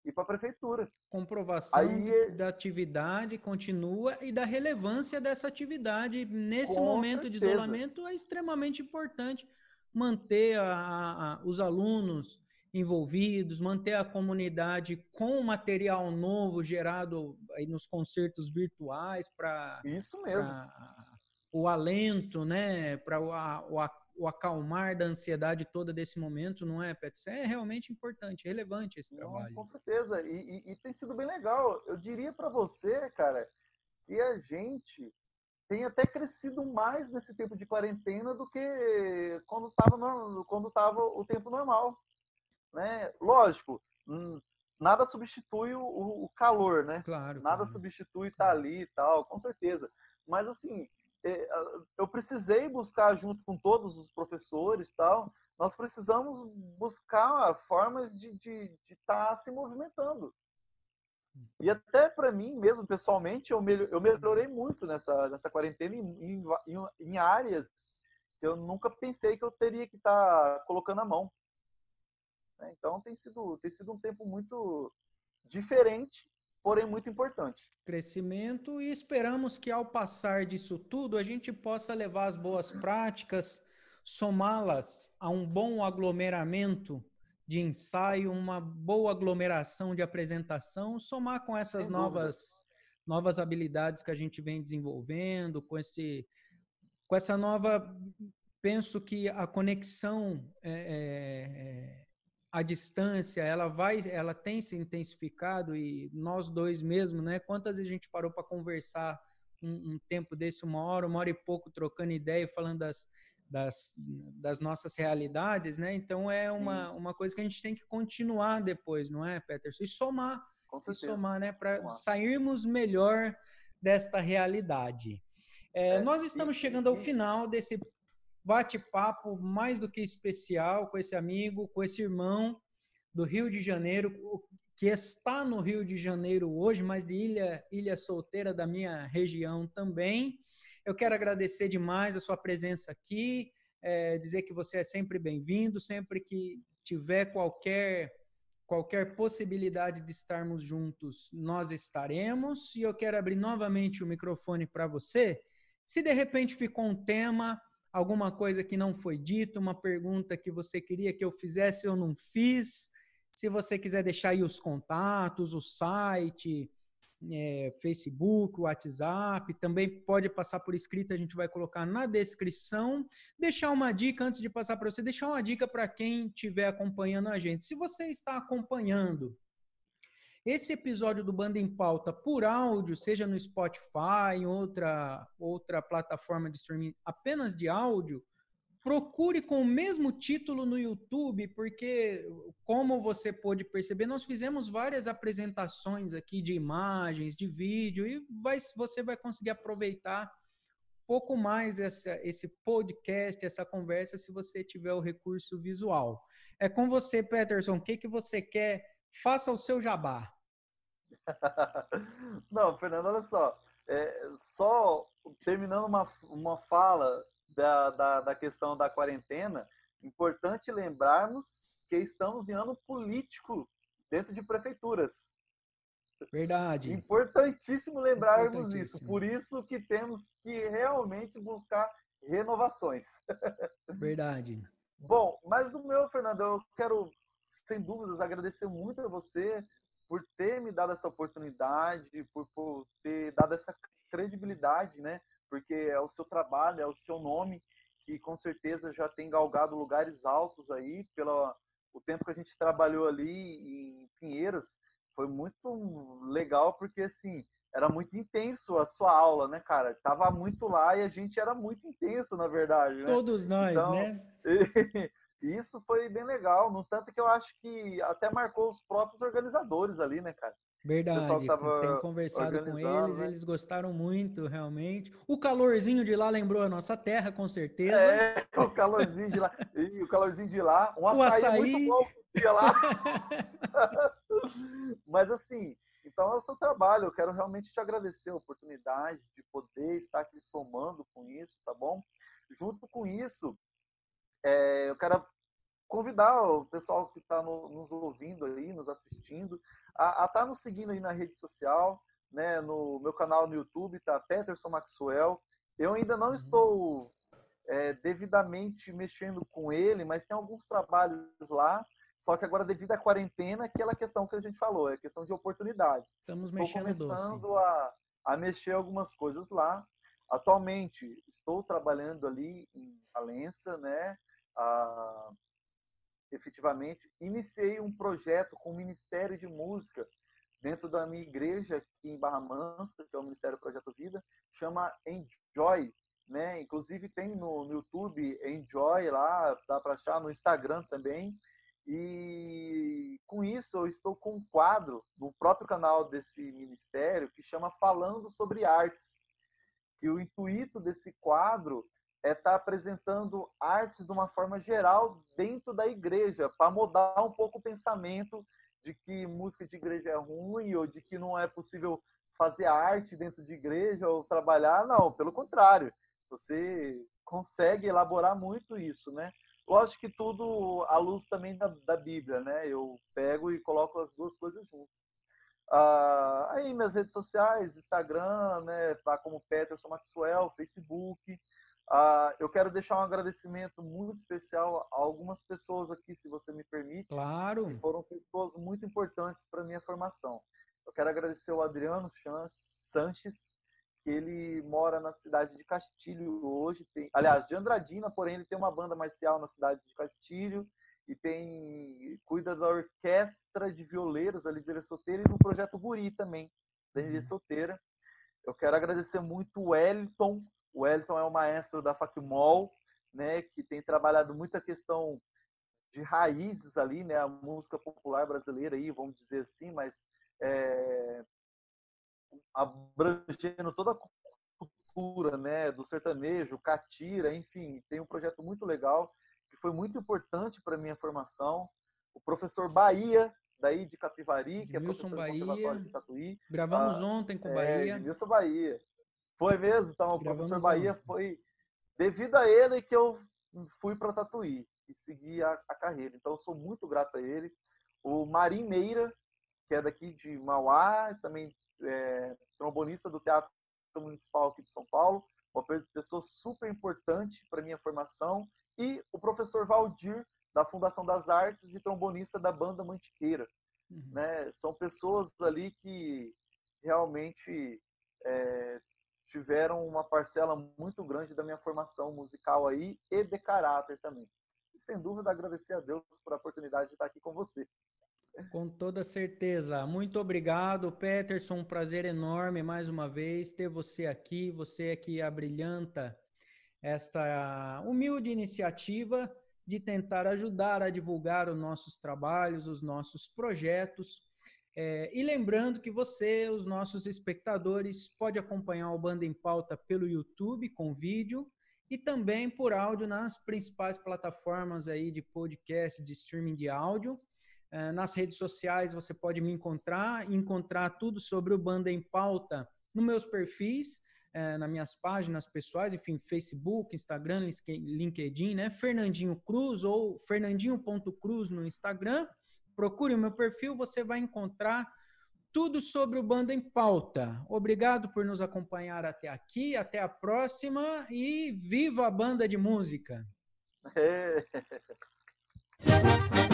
e para a prefeitura. Comprovação Aí, é da atividade continua e da relevância dessa atividade nesse momento certeza. de isolamento é extremamente importante manter a, a, os alunos envolvidos, manter a comunidade com material novo gerado aí nos concertos virtuais para isso mesmo o alento, né, para o, o, o acalmar da ansiedade toda desse momento, não é, Pet? Isso é realmente importante, relevante esse trabalho. Não, com certeza, e, e, e, tem sido bem legal. Eu diria para você, cara, que a gente tem até crescido mais nesse tempo de quarentena do que quando estava quando tava o tempo normal, né? Lógico, hum, nada substitui o, o calor, né? Claro. Nada claro. substitui estar tá ali e tal, com certeza. Mas assim, é, eu precisei buscar junto com todos os professores tal, nós precisamos buscar formas de estar tá se movimentando. E até para mim mesmo, pessoalmente, eu, eu melhorei muito nessa, nessa quarentena em, em, em, áreas que eu nunca pensei que eu teria que estar tá colocando a mão. Né? Então tem sido, tem sido um tempo muito diferente, porém muito importante. Crescimento e esperamos que ao passar disso tudo a gente possa levar as boas práticas, somá-las a um bom aglomeramento de ensaio, uma boa aglomeração de apresentação, somar com essas novas novas habilidades que a gente vem desenvolvendo, com esse com essa nova penso que a conexão é, é, à distância ela vai ela tem se intensificado e nós dois mesmo né quantas vezes a gente parou para conversar um, um, tempo desse uma hora uma hora e pouco trocando ideia falando das das, das nossas realidades, né? Então é uma, uma coisa que a gente tem que continuar depois, não é, Peterson? E somar, e somar, né? Para sairmos melhor desta realidade. É, é, nós estamos chegando ao final desse bate-papo mais do que especial com esse amigo, com esse irmão do Rio de Janeiro, que está no Rio de Janeiro hoje, mas de ilha, ilha solteira da minha região também. Eu quero agradecer demais a sua presença aqui, é, dizer que você é sempre bem-vindo, sempre que tiver qualquer qualquer possibilidade de estarmos juntos, nós estaremos. E eu quero abrir novamente o microfone para você. Se de repente ficou um tema, alguma coisa que não foi dito, uma pergunta que você queria que eu fizesse, eu não fiz. Se você quiser deixar aí os contatos, o site, é, Facebook, WhatsApp, também pode passar por escrito, a gente vai colocar na descrição. Deixar uma dica antes de passar para você, deixar uma dica para quem estiver acompanhando a gente. Se você está acompanhando esse episódio do Banda em Pauta por áudio, seja no Spotify, em outra, outra plataforma de streaming apenas de áudio, procure com o mesmo título no YouTube, porque, como você pôde perceber, nós fizemos várias apresentações aqui de imagens, de vídeo, e vai, você vai conseguir aproveitar um pouco mais essa, esse podcast, essa conversa, se você tiver o recurso visual. É com você, Peterson. O que, que você quer? Faça o seu jabá. Não, Fernando, olha só. É, só terminando uma, uma fala da, da, da questão da quarentena, importante lembrarmos que estamos em ano político dentro de prefeituras. Verdade. Importantíssimo lembrarmos Importantíssimo. isso. Por isso que temos que realmente buscar renovações. Verdade. Bom, mas no meu, Fernando, eu quero, sem dúvidas, agradecer muito a você por ter me dado essa oportunidade, por, por ter dado essa credibilidade, né? porque é o seu trabalho, é o seu nome, que com certeza já tem galgado lugares altos aí, pelo o tempo que a gente trabalhou ali em Pinheiros, foi muito legal, porque assim, era muito intenso a sua aula, né, cara? Tava muito lá e a gente era muito intenso, na verdade, né? Todos nós, então, né? isso foi bem legal, no tanto que eu acho que até marcou os próprios organizadores ali, né, cara? Verdade, tem conversado com eles, né? eles gostaram muito, realmente. O calorzinho de lá lembrou a nossa terra, com certeza. É, o calorzinho de lá. E o calorzinho de lá. Um açaí, açaí... muito bom que lá. Mas assim, então é o seu trabalho. Eu quero realmente te agradecer a oportunidade de poder estar aqui somando com isso, tá bom? Junto com isso, é, eu quero convidar o pessoal que está no, nos ouvindo aí, nos assistindo, a estar tá nos seguindo aí na rede social, né? No meu canal no YouTube, tá? Peterson Maxwell. Eu ainda não uhum. estou é, devidamente mexendo com ele, mas tem alguns trabalhos lá. Só que agora, devido à quarentena, aquela questão que a gente falou, é questão de oportunidades. Estamos estou mexendo começando a, a mexer algumas coisas lá. Atualmente, estou trabalhando ali em Valença, né? A, efetivamente, iniciei um projeto com o Ministério de Música dentro da minha igreja aqui em Barra Mansa, que é o Ministério Projeto Vida, chama Enjoy, né? Inclusive tem no, no YouTube Enjoy lá, dá para achar no Instagram também. E com isso eu estou com um quadro no próprio canal desse ministério que chama Falando sobre Artes, que o intuito desse quadro é estar tá apresentando artes de uma forma geral dentro da igreja, para mudar um pouco o pensamento de que música de igreja é ruim ou de que não é possível fazer arte dentro de igreja ou trabalhar. Não, pelo contrário. Você consegue elaborar muito isso, né? Lógico que tudo à luz também da, da Bíblia, né? Eu pego e coloco as duas coisas juntas. Ah, aí minhas redes sociais, Instagram, né? Tá como Peterson Maxwell, Facebook. Ah, eu quero deixar um agradecimento muito especial a algumas pessoas aqui, se você me permite. Claro. Que foram pessoas muito importantes para minha formação. Eu quero agradecer o Adriano Sanches, que ele mora na cidade de Castilho hoje. Tem, aliás, de Andradina, porém ele tem uma banda marcial na cidade de Castilho e tem cuida da orquestra de violeiros ali de Ilha Solteira e do projeto Guri também, da Ilha uhum. Solteira. Eu quero agradecer muito o Wellington. O Wellington é o maestro da Facmol, né, que tem trabalhado muita questão de raízes ali, né, a música popular brasileira aí, vamos dizer assim, mas é, abrangendo toda a cultura, né, do sertanejo, catira, enfim, tem um projeto muito legal que foi muito importante para minha formação. O professor Bahia, daí de Capivari, que é professor Bahia, do Conservatório de Tatuí. Gravamos ah, ontem com o Bahia. É, Wilson Bahia. Foi mesmo, então, o professor Bahia foi devido a ele que eu fui para Tatuí e segui a, a, carreira. Então, eu sou muito grato a ele. O Marim Meira, que é daqui de Mauá, também é, trombonista do Teatro Municipal aqui de São Paulo, uma pessoa super importante para minha formação, e o professor Valdir, da Fundação das Artes e trombonista da Banda Mantiqueira. Uhum. Né? São pessoas ali que realmente é, tiveram uma parcela muito grande da minha formação musical aí e de caráter também. E, sem dúvida, agradecer a Deus por a oportunidade de estar aqui com você. Com toda certeza. Muito obrigado, Peterson. Um prazer enorme mais uma vez ter você aqui. Você é que abrilhanta esta humilde iniciativa de tentar ajudar a divulgar os nossos trabalhos, os nossos projetos. É, e lembrando que você, os nossos espectadores, pode acompanhar o Banda em Pauta pelo YouTube com vídeo e também por áudio nas principais plataformas aí de podcast, de streaming de áudio. Eh, nas redes sociais você pode me encontrar, encontrar tudo sobre o Banda em Pauta nos meus perfis, eh, nas minhas páginas pessoais, enfim, Facebook, Instagram, LinkedIn, né? Fernandinho Cruz ou fernandinho.cruz no Instagram. Procure o meu perfil, você vai encontrar tudo sobre o Banda em Pauta. Obrigado por nos acompanhar até aqui, até a próxima e viva a banda de música!